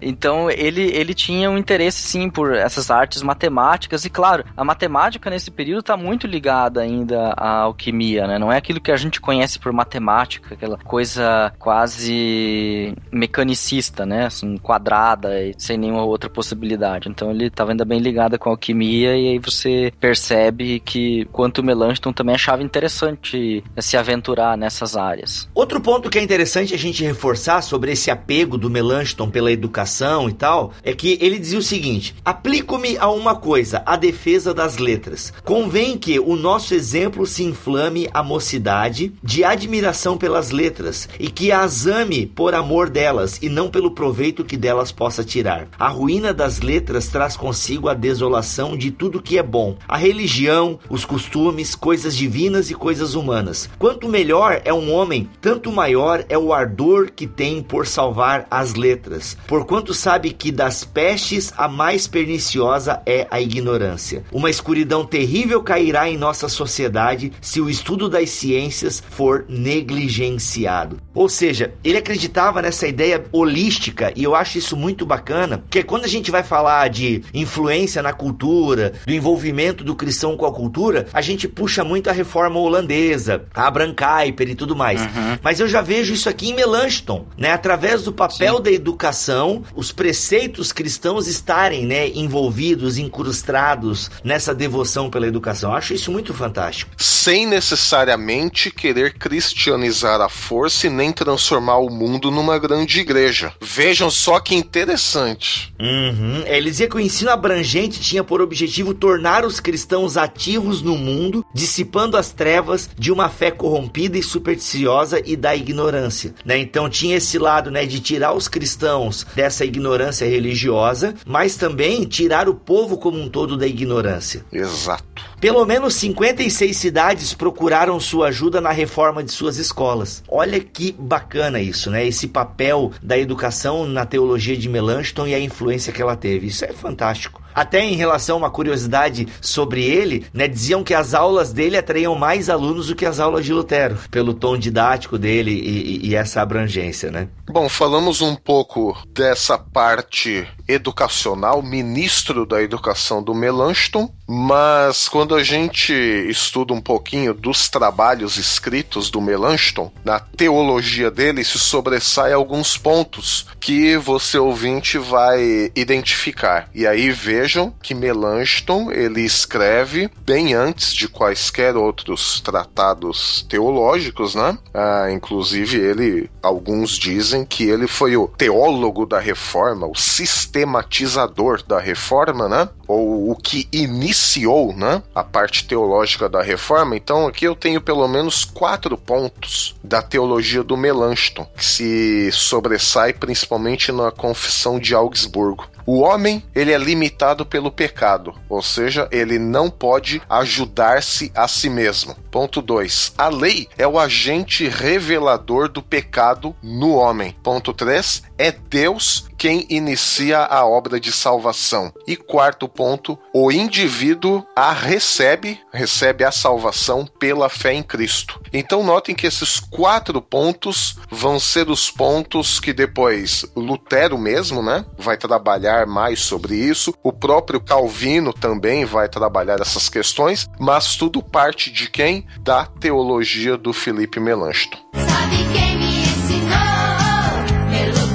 Então ele, ele tinha um interesse sim por essas artes matemáticas e claro, a matemática nesse período está muito ligada ainda à alquimia, né? Não é aquilo que a gente conhece por matemática, aquela coisa quase mecanicista, né? Assim, quadrada e sem nenhuma outra possibilidade. Então ele estava ainda bem ligado com a alquimia e aí você percebe que quanto o Melanchthon também achava interessante se aventurar nessas áreas. Outro ponto que é interessante a gente reforçar sobre esse apego do Melanchthon pela educação e tal, é que ele dizia o seguinte: aplico-me a uma coisa, a defesa das letras. Convém que o nosso exemplo se inflame a mocidade de admiração pelas letras e que as ame por amor delas e não pelo proveito que delas possa tirar. A ruína das letras traz consigo a desolação de tudo que é bom, a religião, os costumes, coisas divinas e coisas humanas. Quanto melhor é um homem, tanto maior é o ardor que tem por salvar as letras, porquanto sabe que das pestes a mais perniciosa é a ignorância. Uma escuridão terrível cairá em nossa sociedade se o estudo das ciências for negligenciado. Ou seja, ele acreditava nessa ideia holística e eu acho isso muito bacana, porque quando a gente vai falar de influência na cultura, do envolvimento do cristão com a cultura, a gente puxa muito a reforma holandesa, a Abraham Kuyper e tudo mais. Mas eu já vejo isso aqui em Melanchthon, né? Através do papel da educação, os preceitos cristãos estarem, né, envolvidos, incrustados nessa devoção pela educação. Eu acho isso muito fantástico. Sem necessariamente querer cristianizar a força e nem transformar o mundo numa grande igreja. Vejam só que interessante. Uhum. É, Ele dizia que o ensino abrangente tinha por objetivo tornar os cristãos ativos no mundo, dissipando as trevas de uma fé corrompida e supersticiosa e da ignorância. Né? Então tinha esse lado né, de tirar os cristãos dessa ignorância religiosa, mas também tirar o povo como um todo da ignorância. Exato. Pelo menos 56 cidades procuraram sua ajuda na reforma de suas escolas. Olha que bacana isso, né? Esse papel da educação na teologia de Melanchthon e a influência que ela teve. Isso é fantástico. Até em relação a uma curiosidade sobre ele, né, diziam que as aulas dele atraíam mais alunos do que as aulas de Lutero, pelo tom didático dele e, e- essa abrangência, né? Bom, falamos um pouco dessa parte educacional, ministro da educação do Melanchthon, mas quando a gente estuda um pouquinho dos trabalhos escritos do Melanchthon, na teologia dele se sobressai alguns pontos que você ouvinte vai identificar. E aí veja vejam que Melanchthon ele escreve bem antes de quaisquer outros tratados teológicos, né? Ah, inclusive ele, alguns dizem que ele foi o teólogo da Reforma, o sistematizador da Reforma, né? Ou o que iniciou, né? A parte teológica da Reforma. Então aqui eu tenho pelo menos quatro pontos da teologia do Melanchthon que se sobressai principalmente na Confissão de Augsburgo. O homem, ele é limitado pelo pecado, ou seja, ele não pode ajudar-se a si mesmo. Ponto 2. A lei é o agente revelador do pecado no homem. Ponto 3. É Deus quem inicia a obra de salvação. E quarto ponto, o indivíduo a recebe, recebe a salvação pela fé em Cristo. Então notem que esses quatro pontos vão ser os pontos que depois Lutero mesmo, né, vai trabalhar mais sobre isso. O próprio Calvino também vai trabalhar essas questões, mas tudo parte de quem? Da teologia do Felipe Melanchthon. Sabe quem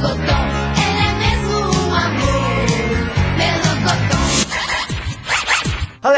me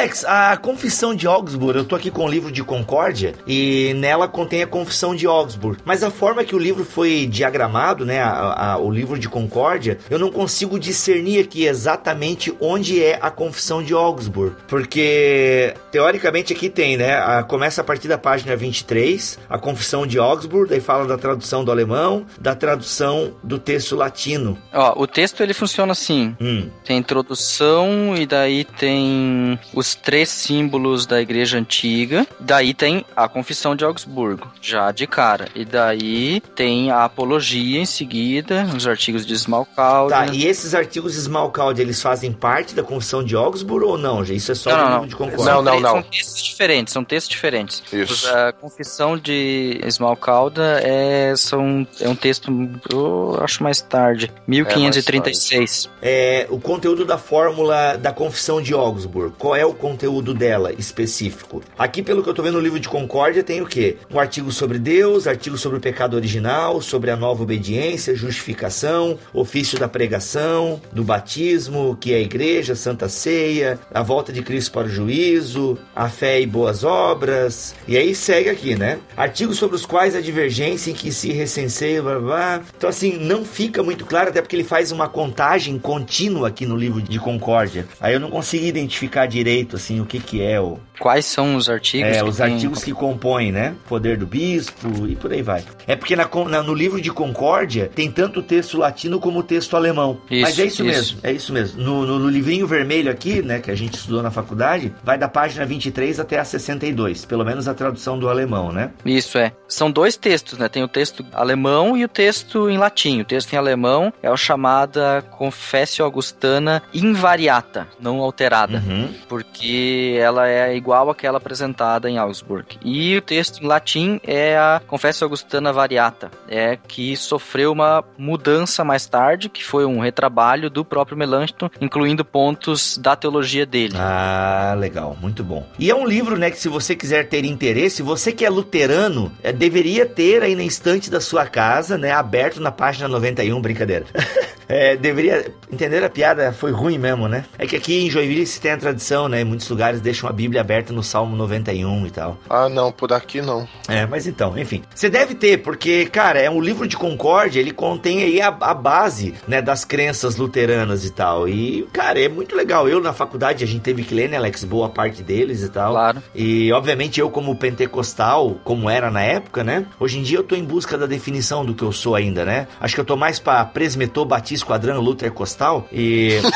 Alex, a Confissão de Augsburg, eu tô aqui com o livro de Concórdia e nela contém a Confissão de Augsburg. Mas a forma que o livro foi diagramado, né, a- a- o livro de Concórdia, eu não consigo discernir aqui exatamente onde é a Confissão de Augsburg. Porque, teoricamente, aqui tem, né, a- começa a partir da página 23, a Confissão de Augsburg, daí fala da tradução do alemão, da tradução do texto latino. Ó, o texto ele funciona assim. Hum, Tem introdução e daí tem os três símbolos da igreja antiga. Daí tem a confissão de Augsburgo, já de cara. E daí tem a apologia em seguida, os artigos de Smalcalda. Tá, e esses artigos de Smalcald, eles fazem parte da Confissão de Augsburg ou não? gente? Isso é só Não, não, não. de Concórdia? Não, não, não. São textos diferentes, são textos diferentes. Isso. A confissão de Smalcalda é, são, é um texto, eu acho mais tarde, 1536. É, o conteúdo da fórmula da Confissão de Augsburg. Qual é o conteúdo dela específico? Aqui, pelo que eu tô vendo no livro de Concórdia, tem o quê? Um artigo sobre Deus, artigo sobre o pecado original, sobre a nova obediência, justificação, ofício da pregação, do batismo, que é a igreja, Santa Ceia, a volta de Cristo para o juízo, a fé e boas obras. E aí segue aqui, né? Artigos sobre os quais a divergência em que se recenseia, blá, blá. Então, assim, não fica muito claro, até porque ele faz uma contagem contínua aqui no livro de Concórdia. Aí eu não consigo identificar direito, assim, o que que é o... Quais são os artigos? É, que os tem- artigos que compõem, né? Poder do bispo e por aí vai. É porque na na- no livro de Concórdia tem tanto o texto latino como o texto alemão. Isso, Mas é isso, isso. mesmo, é isso mesmo. No, no- no livrinho vermelho aqui, né, que a gente estudou na faculdade, vai da página 23 até a 62, pelo menos a tradução do alemão, né? Isso é. São dois textos, né? Tem o texto alemão e o texto em latim. O texto em alemão é o chamada Confessio Augustana Invariata, não alterada. Uhum. Porque ela é igual àquela apresentada em Augsburg. E o texto em latim é a Confessio Augustana Variata, é que sofreu uma mudança mais tarde, que foi um retrabalho do próprio Melanchthon, incluindo pontos da teologia dele. Ah, legal, muito bom. E é um livro, né, que se você quiser ter interesse, você que é luterano, é, deveria ter aí na estante da sua casa, né, aberto na página 91, brincadeira. É, deveria. Entender a piada foi ruim mesmo, né? É que aqui em Joinville se tem a tradição, né? Em muitos lugares deixam a Bíblia aberta no Salmo 91 e tal. Ah, não, por aqui não. É, mas então, enfim. Você deve ter, porque, cara, é um livro de concórdia, ele contém aí a, a base, né, das crenças luteranas e tal. E, cara, é muito legal. Eu, na faculdade, a gente teve que ler, né, Alex? Boa parte deles e tal. Claro. E, obviamente, eu, como pentecostal, como era na época, né? Hoje em dia eu tô em busca da definição do que eu sou ainda, né? Acho que eu tô mais pra presmetor, batista, quadrano, luter, costal. E.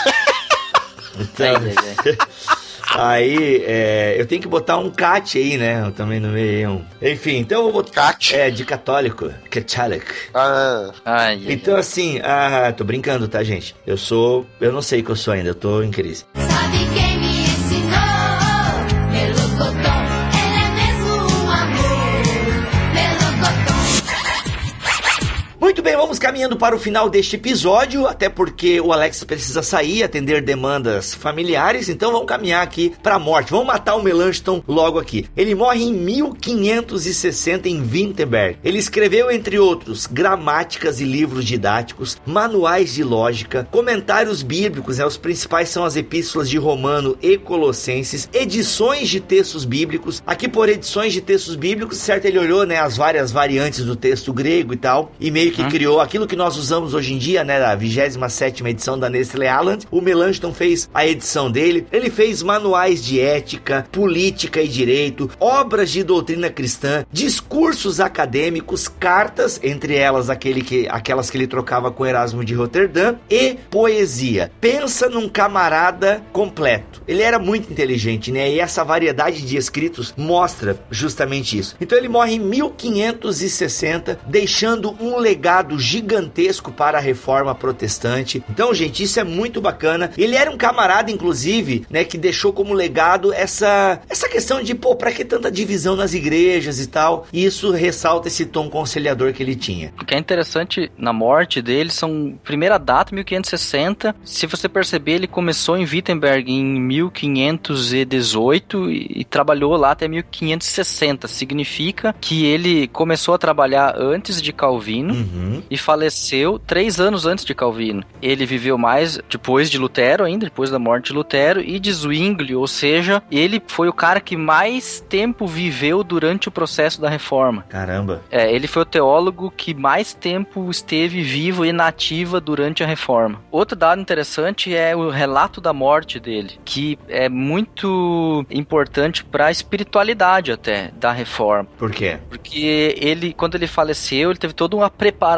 Então. Aí, é, eu tenho que botar um cat aí, né? Também no meio. um- Enfim, então eu vou botar. Cat? É, de católico. Catholic. Ah, Ai, ai, Então, assim, ah, tô brincando, tá, gente? Eu sou. Eu não sei o que eu sou ainda, eu tô em crise. Sabe bem, vamos caminhando para o final deste episódio, até porque o Alex precisa sair, atender demandas familiares, então vamos caminhar aqui para a morte. Vamos matar o Melanchthon logo aqui. Ele morre em 1560 em Wittenberg. Ele escreveu, entre outros, gramáticas e livros didáticos, manuais de lógica, comentários bíblicos, né? os principais são as epístolas de Romano e Colossenses, edições de textos bíblicos. Aqui por edições de textos bíblicos, certo? Ele olhou né, as várias variantes do texto grego e tal, e meio que criou aquilo que nós usamos hoje em dia, né? Da 27 edição da Nestlé Aland. O Melanchthon fez a edição dele. Ele fez manuais de ética, política e direito, obras de doutrina cristã, discursos acadêmicos, cartas, entre elas aquele que, aquelas que ele trocava com Erasmo de Roterdã, e poesia. Pensa num camarada completo. Ele era muito inteligente, né? E essa variedade de escritos mostra justamente isso. Então ele morre em 1560, deixando um legado gigantesco para a reforma protestante. Então, gente, isso é muito bacana. Ele era um camarada, inclusive, né, que deixou como legado essa, essa questão de, pô, pra que tanta divisão nas igrejas e tal? E isso ressalta esse tom conciliador que ele tinha. O que é interessante na morte dele são primeira data 1560. Se você perceber, ele começou em Wittenberg em 1518 e, e trabalhou lá até 1560. Significa que ele começou a trabalhar antes de Calvino Uhum. E faleceu três anos antes de Calvino. Ele viveu mais depois de Lutero ainda, depois da morte de Lutero e de Zwingli, ou seja, ele foi o cara que mais tempo viveu durante o processo da reforma. Caramba. É, ele foi o teólogo que mais tempo esteve vivo e nativa durante a reforma. Outro dado interessante é o relato da morte dele, que é muito importante para a espiritualidade até da reforma, Por quê? porque ele, quando ele faleceu, ele teve toda uma preparação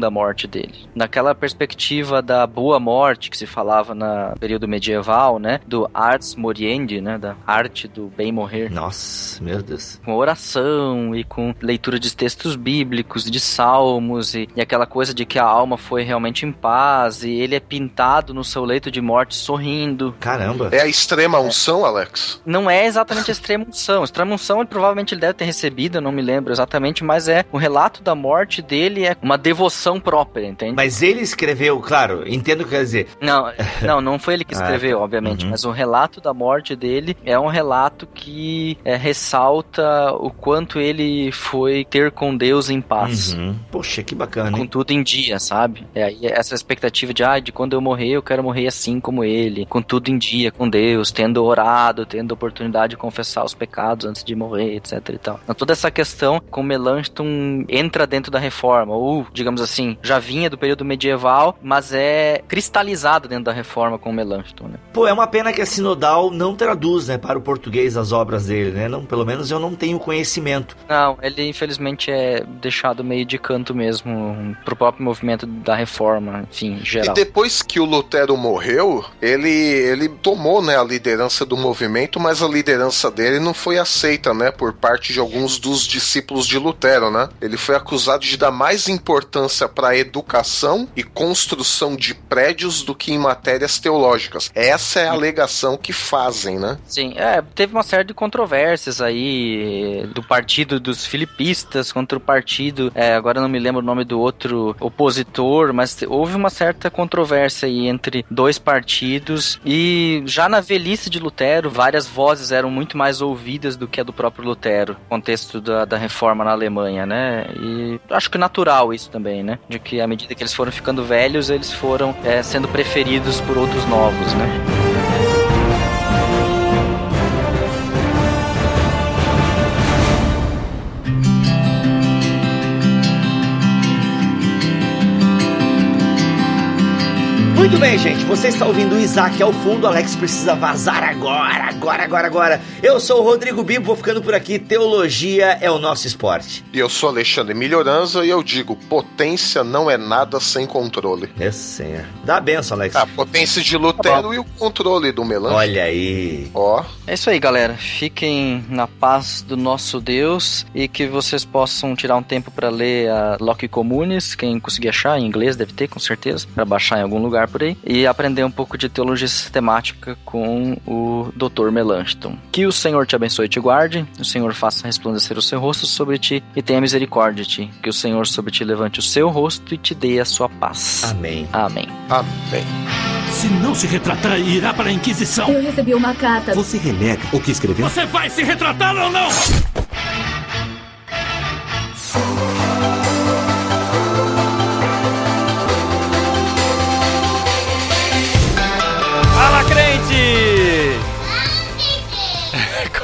da morte dele. Naquela perspectiva da boa morte que se falava na período medieval, né, do ars moriendi, né, da arte do bem morrer Nossa, meu Deus. com oração e com leitura de textos bíblicos, de salmos e, e aquela coisa de que a alma foi realmente em paz e ele é pintado no seu leito de morte sorrindo. Caramba. É a extrema unção, Alex? Não é exatamente a extrema unção. A extrema unção ele provavelmente ele deve ter recebido, eu não me lembro exatamente, mas é o relato da morte dele é uma devoção própria, entende? Mas ele escreveu, claro, entendo o que quer dizer. Não, não, não foi ele que Ah, escreveu, tá. obviamente, Uhum. mas o relato da morte dele é um relato que é, ressalta o quanto ele foi ter com Deus em paz. Uhum. Poxa, que bacana, Com hein? tudo em dia, sabe? É aí essa expectativa de, ah, de quando eu morrer, eu quero morrer assim como ele, com tudo em dia com Deus, tendo orado, tendo oportunidade de confessar os pecados antes de morrer, etc e tal. Então, toda essa questão com Melanchthon entra dentro da reforma, ou, digamos assim, já vinha do período medieval, mas é cristalizado dentro da reforma com Melanchthon, né? Pô, é uma pena que a Sinodal não traduz, né, para o português as obras dele, né? Não, pelo menos eu não tenho conhecimento. Não, ele infelizmente é deixado meio de canto mesmo pro próprio movimento da reforma, enfim, E geral. depois que o Lutero morreu, ele, ele tomou né, a liderança do movimento, mas a liderança dele não foi aceita né, por parte de alguns dos discípulos de Lutero. Né? Ele foi acusado de dar mais importância para a educação e construção de prédios do que em matérias teológicas. Essa é a alegação que fazem, né? Sim, é, teve uma série de controvérsias aí do partido dos filipistas contra o partido, é, agora não me lembro o nome do outro opositor, mas houve uma certa controvérsia aí entre dois partidos e já na velhice de Lutero, várias vozes eram muito mais ouvidas do que a do próprio Lutero, contexto da, da reforma na Alemanha, né? E acho que natural isso também, né? De que à medida que eles foram ficando velhos, eles foram é, sendo preferidos por outros novos, né? Muito bem, gente. Você está ouvindo o Isaac ao fundo. Alex precisa vazar agora, agora, agora, agora. Eu sou o Rodrigo Bibo, vou ficando por aqui. Teologia é o nosso esporte. E eu sou Alexandre Melhoranza e eu digo: potência não é nada sem controle. Meu senhor. Dá a benção, Alex. A potência de Lutero e o controle do melange. Olha aí. Ó, É isso aí, galera. Fiquem na paz do nosso Deus e que vocês possam tirar um tempo para ler a Locke Communis, quem conseguir achar em inglês deve ter, com certeza, para baixar em algum lugar por e aprender um pouco de teologia sistemática com o Dr. Melanchthon. Que o Senhor te abençoe e te guarde, o Senhor faça resplandecer o seu rosto sobre ti e tenha misericórdia de ti. Que o Senhor sobre ti levante o seu rosto e te dê a sua paz. Amém. Amém. Amém. Se não se retratar, irá para a Inquisição. Eu recebi uma carta. Você renega o que escreveu? Você vai se retratar ou não?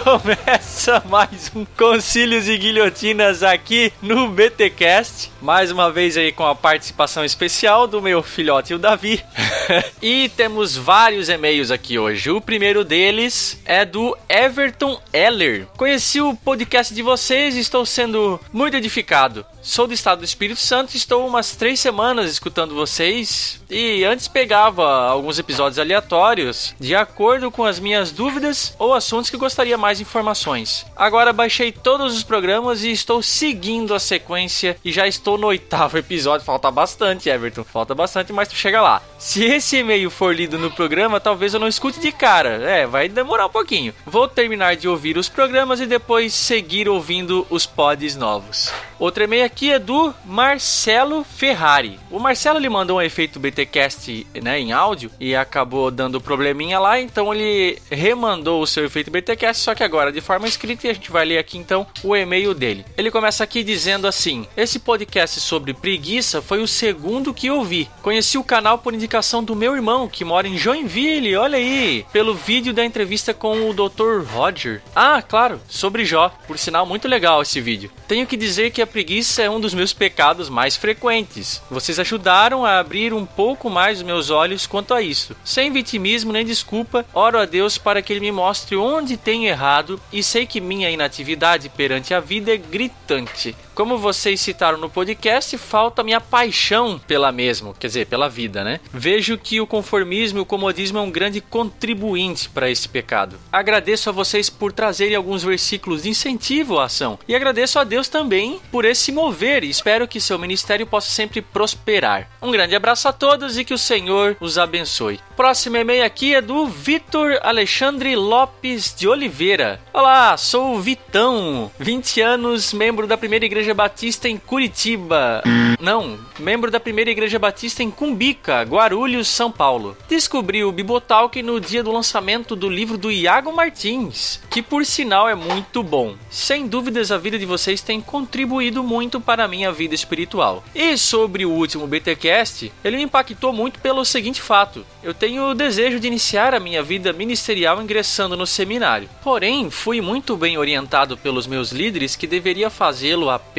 Começa mais um Concílios e Guilhotinas aqui no BTcast. Mais uma vez aí com a participação especial do meu filhote, o Davi. e temos vários e-mails aqui hoje. O primeiro deles é do Everton Eller. Conheci o podcast de vocês e estou sendo muito edificado. Sou do estado do Espírito Santo estou umas três semanas escutando vocês. E antes pegava alguns episódios aleatórios de acordo com as minhas dúvidas ou assuntos que gostaria mais informações. Agora baixei todos os programas e estou seguindo a sequência e já estou no oitavo episódio. Falta bastante, Everton. Falta bastante, mas tu chega lá. Se esse e-mail for lido no programa, talvez eu não escute de cara. É, vai demorar um pouquinho. Vou terminar de ouvir os programas e depois seguir ouvindo os pods novos. Outro e-mail aqui é do Marcelo Ferrari. O Marcelo ele mandou um efeito BTcast né, em áudio e acabou dando probleminha lá, então ele remandou o seu efeito BTcast, só que agora de forma escrita e a gente vai ler aqui então o e-mail dele. Ele começa aqui dizendo assim: Esse podcast sobre preguiça foi o segundo que eu vi. Conheci o canal por indicação do meu irmão, que mora em Joinville, olha aí, pelo vídeo da entrevista com o Dr. Roger. Ah, claro, sobre Jó, por sinal muito legal esse vídeo. Tenho que dizer que a preguiça é um dos meus pecados mais frequentes. Vocês ajudaram a abrir um pouco mais os meus olhos quanto a isso. Sem vitimismo nem desculpa, oro a Deus para que Ele me mostre onde tenho errado e sei que minha inatividade perante a vida é gritante. Como vocês citaram no podcast, falta minha paixão pela mesma, quer dizer, pela vida, né? Vejo que o conformismo e o comodismo é um grande contribuinte para esse pecado. Agradeço a vocês por trazerem alguns versículos de incentivo à ação e agradeço a Deus também por esse mover espero que seu ministério possa sempre prosperar. Um grande abraço a todos e que o Senhor os abençoe. Próximo e-mail aqui é do Vitor Alexandre Lopes de Oliveira. Olá, sou o Vitão, 20 anos, membro da primeira igreja batista em Curitiba. Não, membro da primeira igreja batista em Cumbica, Guarulhos, São Paulo. Descobri o Bibotalk no dia do lançamento do livro do Iago Martins, que por sinal é muito bom. Sem dúvidas a vida de vocês tem contribuído muito para a minha vida espiritual. E sobre o último BTcast, ele me impactou muito pelo seguinte fato: eu tenho o desejo de iniciar a minha vida ministerial ingressando no seminário. Porém, fui muito bem orientado pelos meus líderes que deveria fazê-lo apenas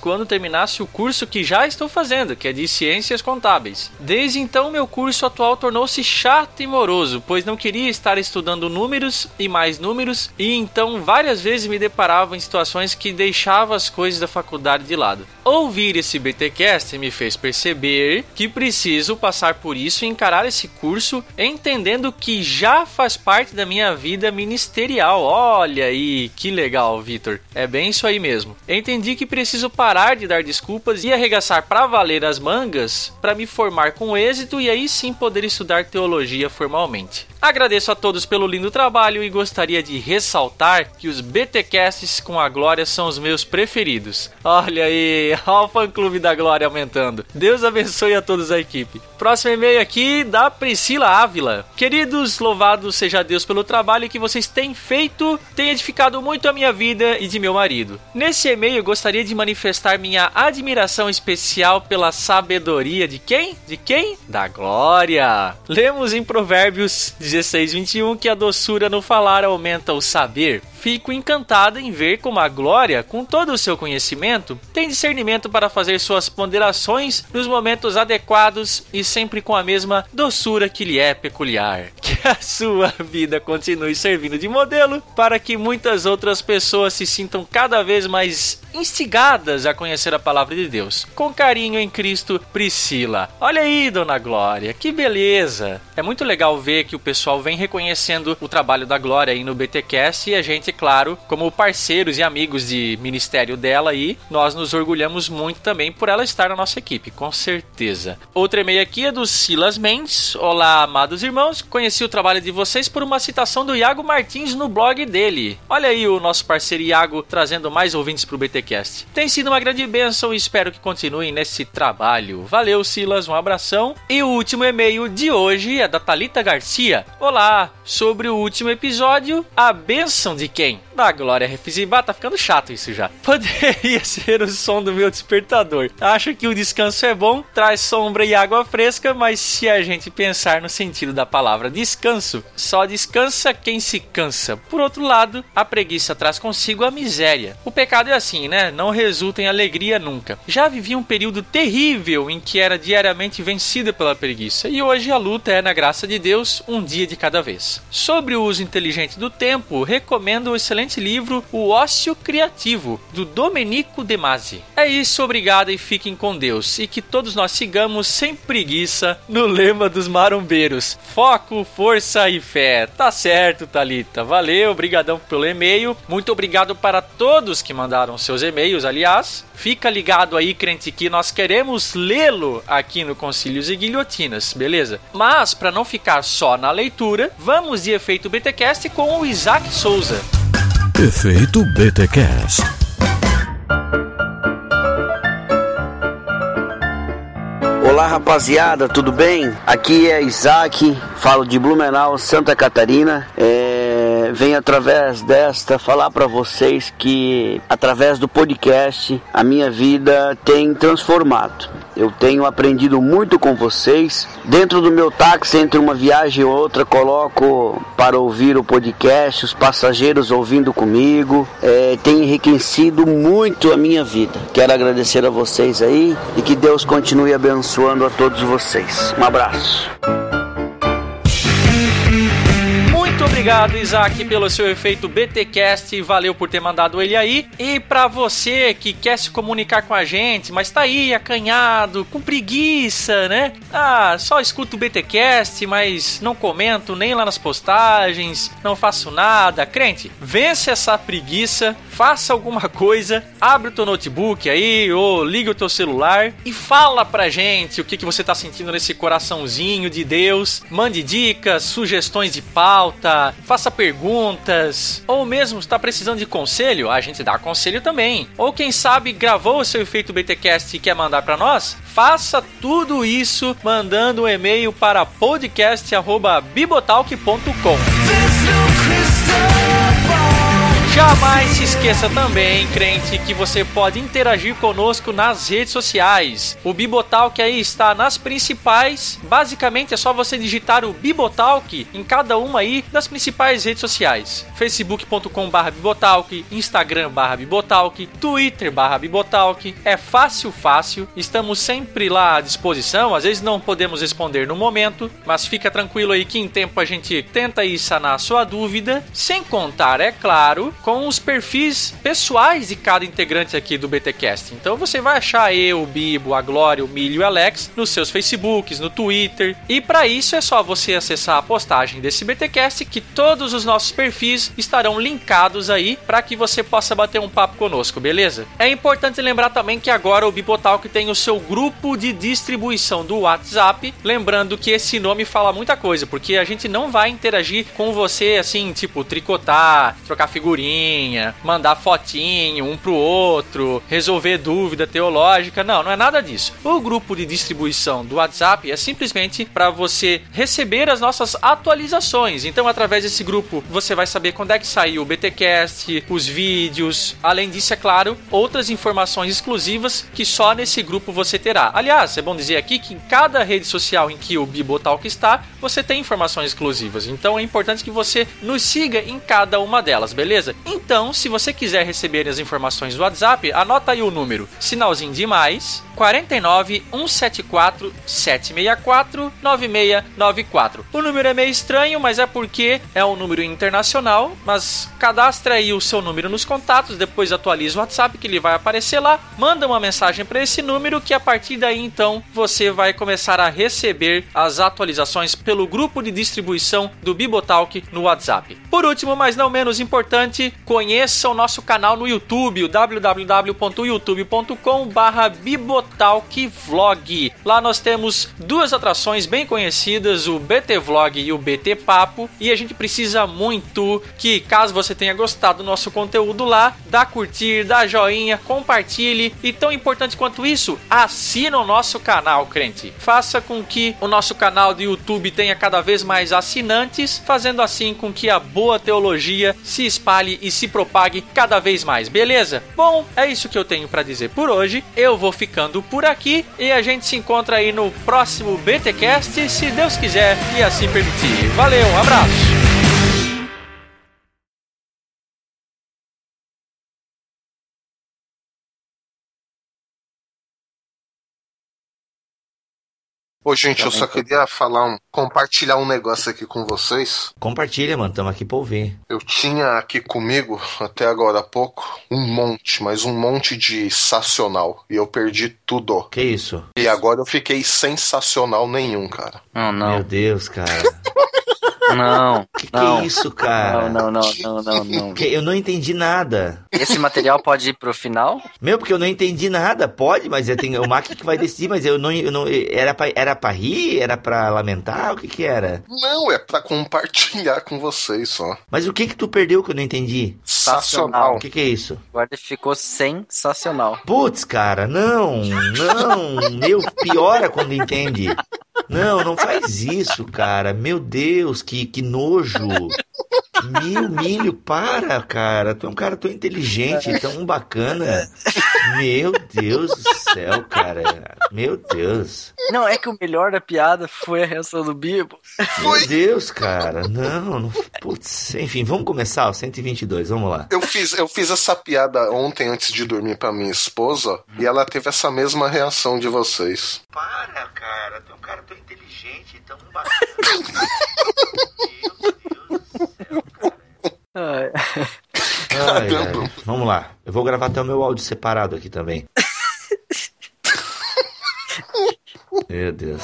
quando terminasse o curso que já estou fazendo, que é de Ciências Contábeis. Desde então, meu curso atual tornou-se chato e moroso, pois não queria estar estudando números e mais números, e então várias vezes me deparava em situações que deixava as coisas da faculdade de lado. Ouvir esse BTcast me fez perceber que preciso passar por isso e encarar esse curso entendendo que já faz parte da minha vida ministerial. Olha aí, que legal, Vitor. É bem isso aí mesmo. Entendi que preciso parar de dar desculpas e arregaçar para valer as mangas para me formar com êxito e aí sim poder estudar teologia formalmente. Agradeço a todos pelo lindo trabalho e gostaria de ressaltar que os BTcasts com a Glória são os meus preferidos. Olha aí, olha o fã clube da Glória aumentando. Deus abençoe a todos a equipe. Próximo e-mail aqui da Priscila Ávila. Queridos, louvado seja Deus pelo trabalho que vocês têm feito, tem edificado muito a minha vida e de meu marido. Nesse e-mail gostaria de manifestar minha admiração especial pela sabedoria de quem? De quem? Da Glória. Lemos em Provérbios 16, 21 que a doçura no falar aumenta o saber. Fico encantada em ver como a Glória, com todo o seu conhecimento, tem discernimento para fazer suas ponderações nos momentos adequados e sempre com a mesma doçura que lhe é peculiar. Que a sua vida continue servindo de modelo para que muitas outras pessoas se sintam cada vez mais instigadas a conhecer a palavra de Deus. Com carinho em Cristo, Priscila. Olha aí, dona Glória, que beleza! É muito legal ver que o pessoal vem reconhecendo o trabalho da Glória aí no BTcast e a gente, claro, como parceiros e amigos de ministério dela aí, nós nos orgulhamos muito também por ela estar na nossa equipe, com certeza. Outro e-mail aqui é do Silas Mendes. Olá, amados irmãos. Conheci o trabalho de vocês por uma citação do Iago Martins no blog dele. Olha aí o nosso parceiro Iago trazendo mais ouvintes pro BTcast. Tem sido uma grande bênção e espero que continuem nesse trabalho. Valeu, Silas, um abração. E o último e-mail de hoje é da Talita Garcia. Olá, sobre o último episódio, a bênção de quem? Da Glória Refizibá, tá ficando chato isso já. Poderia ser o som do meu despertador. Acho que o descanso é bom, traz sombra e água fresca, mas se a gente pensar no sentido da palavra descanso, só descansa quem se cansa. Por outro lado, a preguiça traz consigo a miséria. O pecado é assim, né? Não resulta em alegria nunca. Já vivi um período terrível em que era diariamente vencida pela preguiça, e hoje a luta é, na graça de Deus, um dia de cada vez. Sobre o uso inteligente do tempo, recomendo o excelente livro O Ócio Criativo, do Domenico De Masi. É isso, obrigado e fiquem com Deus, e que todos nós sigamos sem preguiça no lema dos marombeiros: foco, força e fé. Tá certo, Talita. Valeu, obrigadão pelo e-mail. Muito obrigado para todos que mandaram seus e-mails, aliás. Fica ligado aí, crente, que nós queremos lê-lo aqui no Concílios e Guilhotinas, beleza? Mas, para não ficar só na leitura, vamos de efeito BTcast com o Isaac Souza. Efeito BTcast. Olá rapaziada, tudo bem? Aqui é Isaac, falo de Blumenau, Santa Catarina. É, venho através desta falar para vocês que através do podcast a minha vida tem transformado. Eu tenho aprendido muito com vocês. Dentro do meu táxi, entre uma viagem e outra, coloco para ouvir o podcast, os passageiros ouvindo comigo. É, tem enriquecido muito a minha vida. Quero agradecer a vocês aí e que Deus continue abençoando a todos vocês. Um abraço. Obrigado, Isaac, pelo seu efeito BTcast. Valeu por ter mandado ele aí. E pra você que quer se comunicar com a gente, mas tá aí acanhado, com preguiça, né? Ah, só escuto o BTcast, mas não comento nem lá nas postagens, não faço nada. Crente, vence essa preguiça, faça alguma coisa, abre o teu notebook aí ou liga o teu celular e fala pra gente o que, que você tá sentindo nesse coraçãozinho de Deus. Mande dicas, sugestões de pauta, faça perguntas, ou mesmo está precisando de conselho, a gente dá conselho também. Ou quem sabe gravou o seu efeito BTcast e quer mandar para nós? Faça tudo isso mandando um e-mail para podcast@bibotalk.com. Jamais se esqueça também, crente, que você pode interagir conosco nas redes sociais. O Bibotalk aí está nas principais. Basicamente é só você digitar o Bibotalk em cada uma aí das principais redes sociais. facebook.com/barra Bibotalk, Instagram barra Bibotalk, Twitter barra Bibotalk. É fácil, fácil. Estamos sempre lá à disposição. Às vezes não podemos responder no momento, mas fica tranquilo aí que em tempo a gente tenta aí sanar a sua dúvida. Sem contar, é claro, com os perfis pessoais de cada integrante aqui do BTcast. Então você vai achar eu, o Bibo, a Glória, o Milho e o Alex nos seus Facebooks, no Twitter. E para isso é só você acessar a postagem desse BTcast que todos os nossos perfis estarão linkados aí para que você possa bater um papo conosco, beleza? É importante lembrar também que agora o Bibotalk tem o seu grupo de distribuição do WhatsApp, lembrando que esse nome fala muita coisa, porque a gente não vai interagir com você assim, tipo tricotar, trocar figurinha, mandar fotinho um pro outro, resolver dúvida teológica. Não, não é nada disso. O grupo de distribuição do WhatsApp é simplesmente para você receber as nossas atualizações. Então, através desse grupo, você vai saber quando é que saiu o BTcast, os vídeos. Além disso, é claro, outras informações exclusivas que só nesse grupo você terá. Aliás, é bom dizer aqui que em cada rede social em que o Bibotalk está, você tem informações exclusivas. Então, é importante que você nos siga em cada uma delas, beleza? Então, se você quiser receber as informações do WhatsApp, anota aí o número, sinalzinho de mais, 49 174 764 9694. O número é meio estranho, mas é porque é um número internacional, mas cadastra aí o seu número nos contatos, depois atualiza o WhatsApp que ele vai aparecer lá, manda uma mensagem para esse número que a partir daí então você vai começar a receber as atualizações pelo grupo de distribuição do Bibotalk no WhatsApp. Por último, mas não menos importante, conheça o nosso canal no YouTube, o www.youtube.com/bibotalkvlog. Lá nós temos duas atrações bem conhecidas, o BT Vlog e o BT Papo, e a gente precisa muito que caso você tenha gostado do nosso conteúdo lá, dá curtir, dá joinha, compartilhe e tão importante quanto isso, assina o nosso canal, crente. Faça com que o nosso canal do YouTube tenha cada vez mais assinantes, fazendo assim com que a boa teologia se espalhe e se propague cada vez mais, beleza? Bom, é isso que eu tenho para dizer por hoje. Eu vou ficando por aqui e a gente se encontra aí no próximo BTcast, se Deus quiser e assim permitir. Valeu, um abraço. Ô, gente, eu só queria falar um, compartilhar um negócio aqui com vocês. Compartilha, mano, tamo aqui pra ouvir. Eu tinha aqui comigo, até agora há pouco, um monte, mas um monte de sensacional. E eu perdi tudo. Que isso? E agora eu fiquei sensacional nenhum, cara. Não, Meu não, Deus, cara. não, Que que não. é isso, cara? Não, não, não, não, não, não. Que- Eu não entendi nada. Esse material pode ir pro final? Meu, porque eu não entendi nada. Pode, mas eu tenho, o Mac que vai decidir, mas eu não, eu não era pra, era pra rir, era pra lamentar, o que que era? Não, é pra compartilhar com vocês só. Mas o que que tu perdeu que eu não entendi? Sensacional. O que que é isso? Agora ficou sensacional. Putz, cara, não, não, meu, piora quando entende. Não, não faz isso, cara. Meu Deus, que, que nojo. Meu milho, para, cara. Tu é um cara tão inteligente, tão bacana. Meu Deus do céu, cara. Meu Deus. Não, é que o melhor da piada foi a reação do Bibo. Meu Deus, cara. Não, não. Putz. Enfim, vamos começar, o 122, vamos lá. Eu fiz, eu fiz essa piada ontem antes de dormir pra minha esposa e ela teve essa mesma reação de vocês. Para, cara. Tu é um cara tão inteligente, tão bacana. Ai. Ai, ai. Vamos lá. Eu vou gravar até o meu áudio separado aqui também. Meu Deus.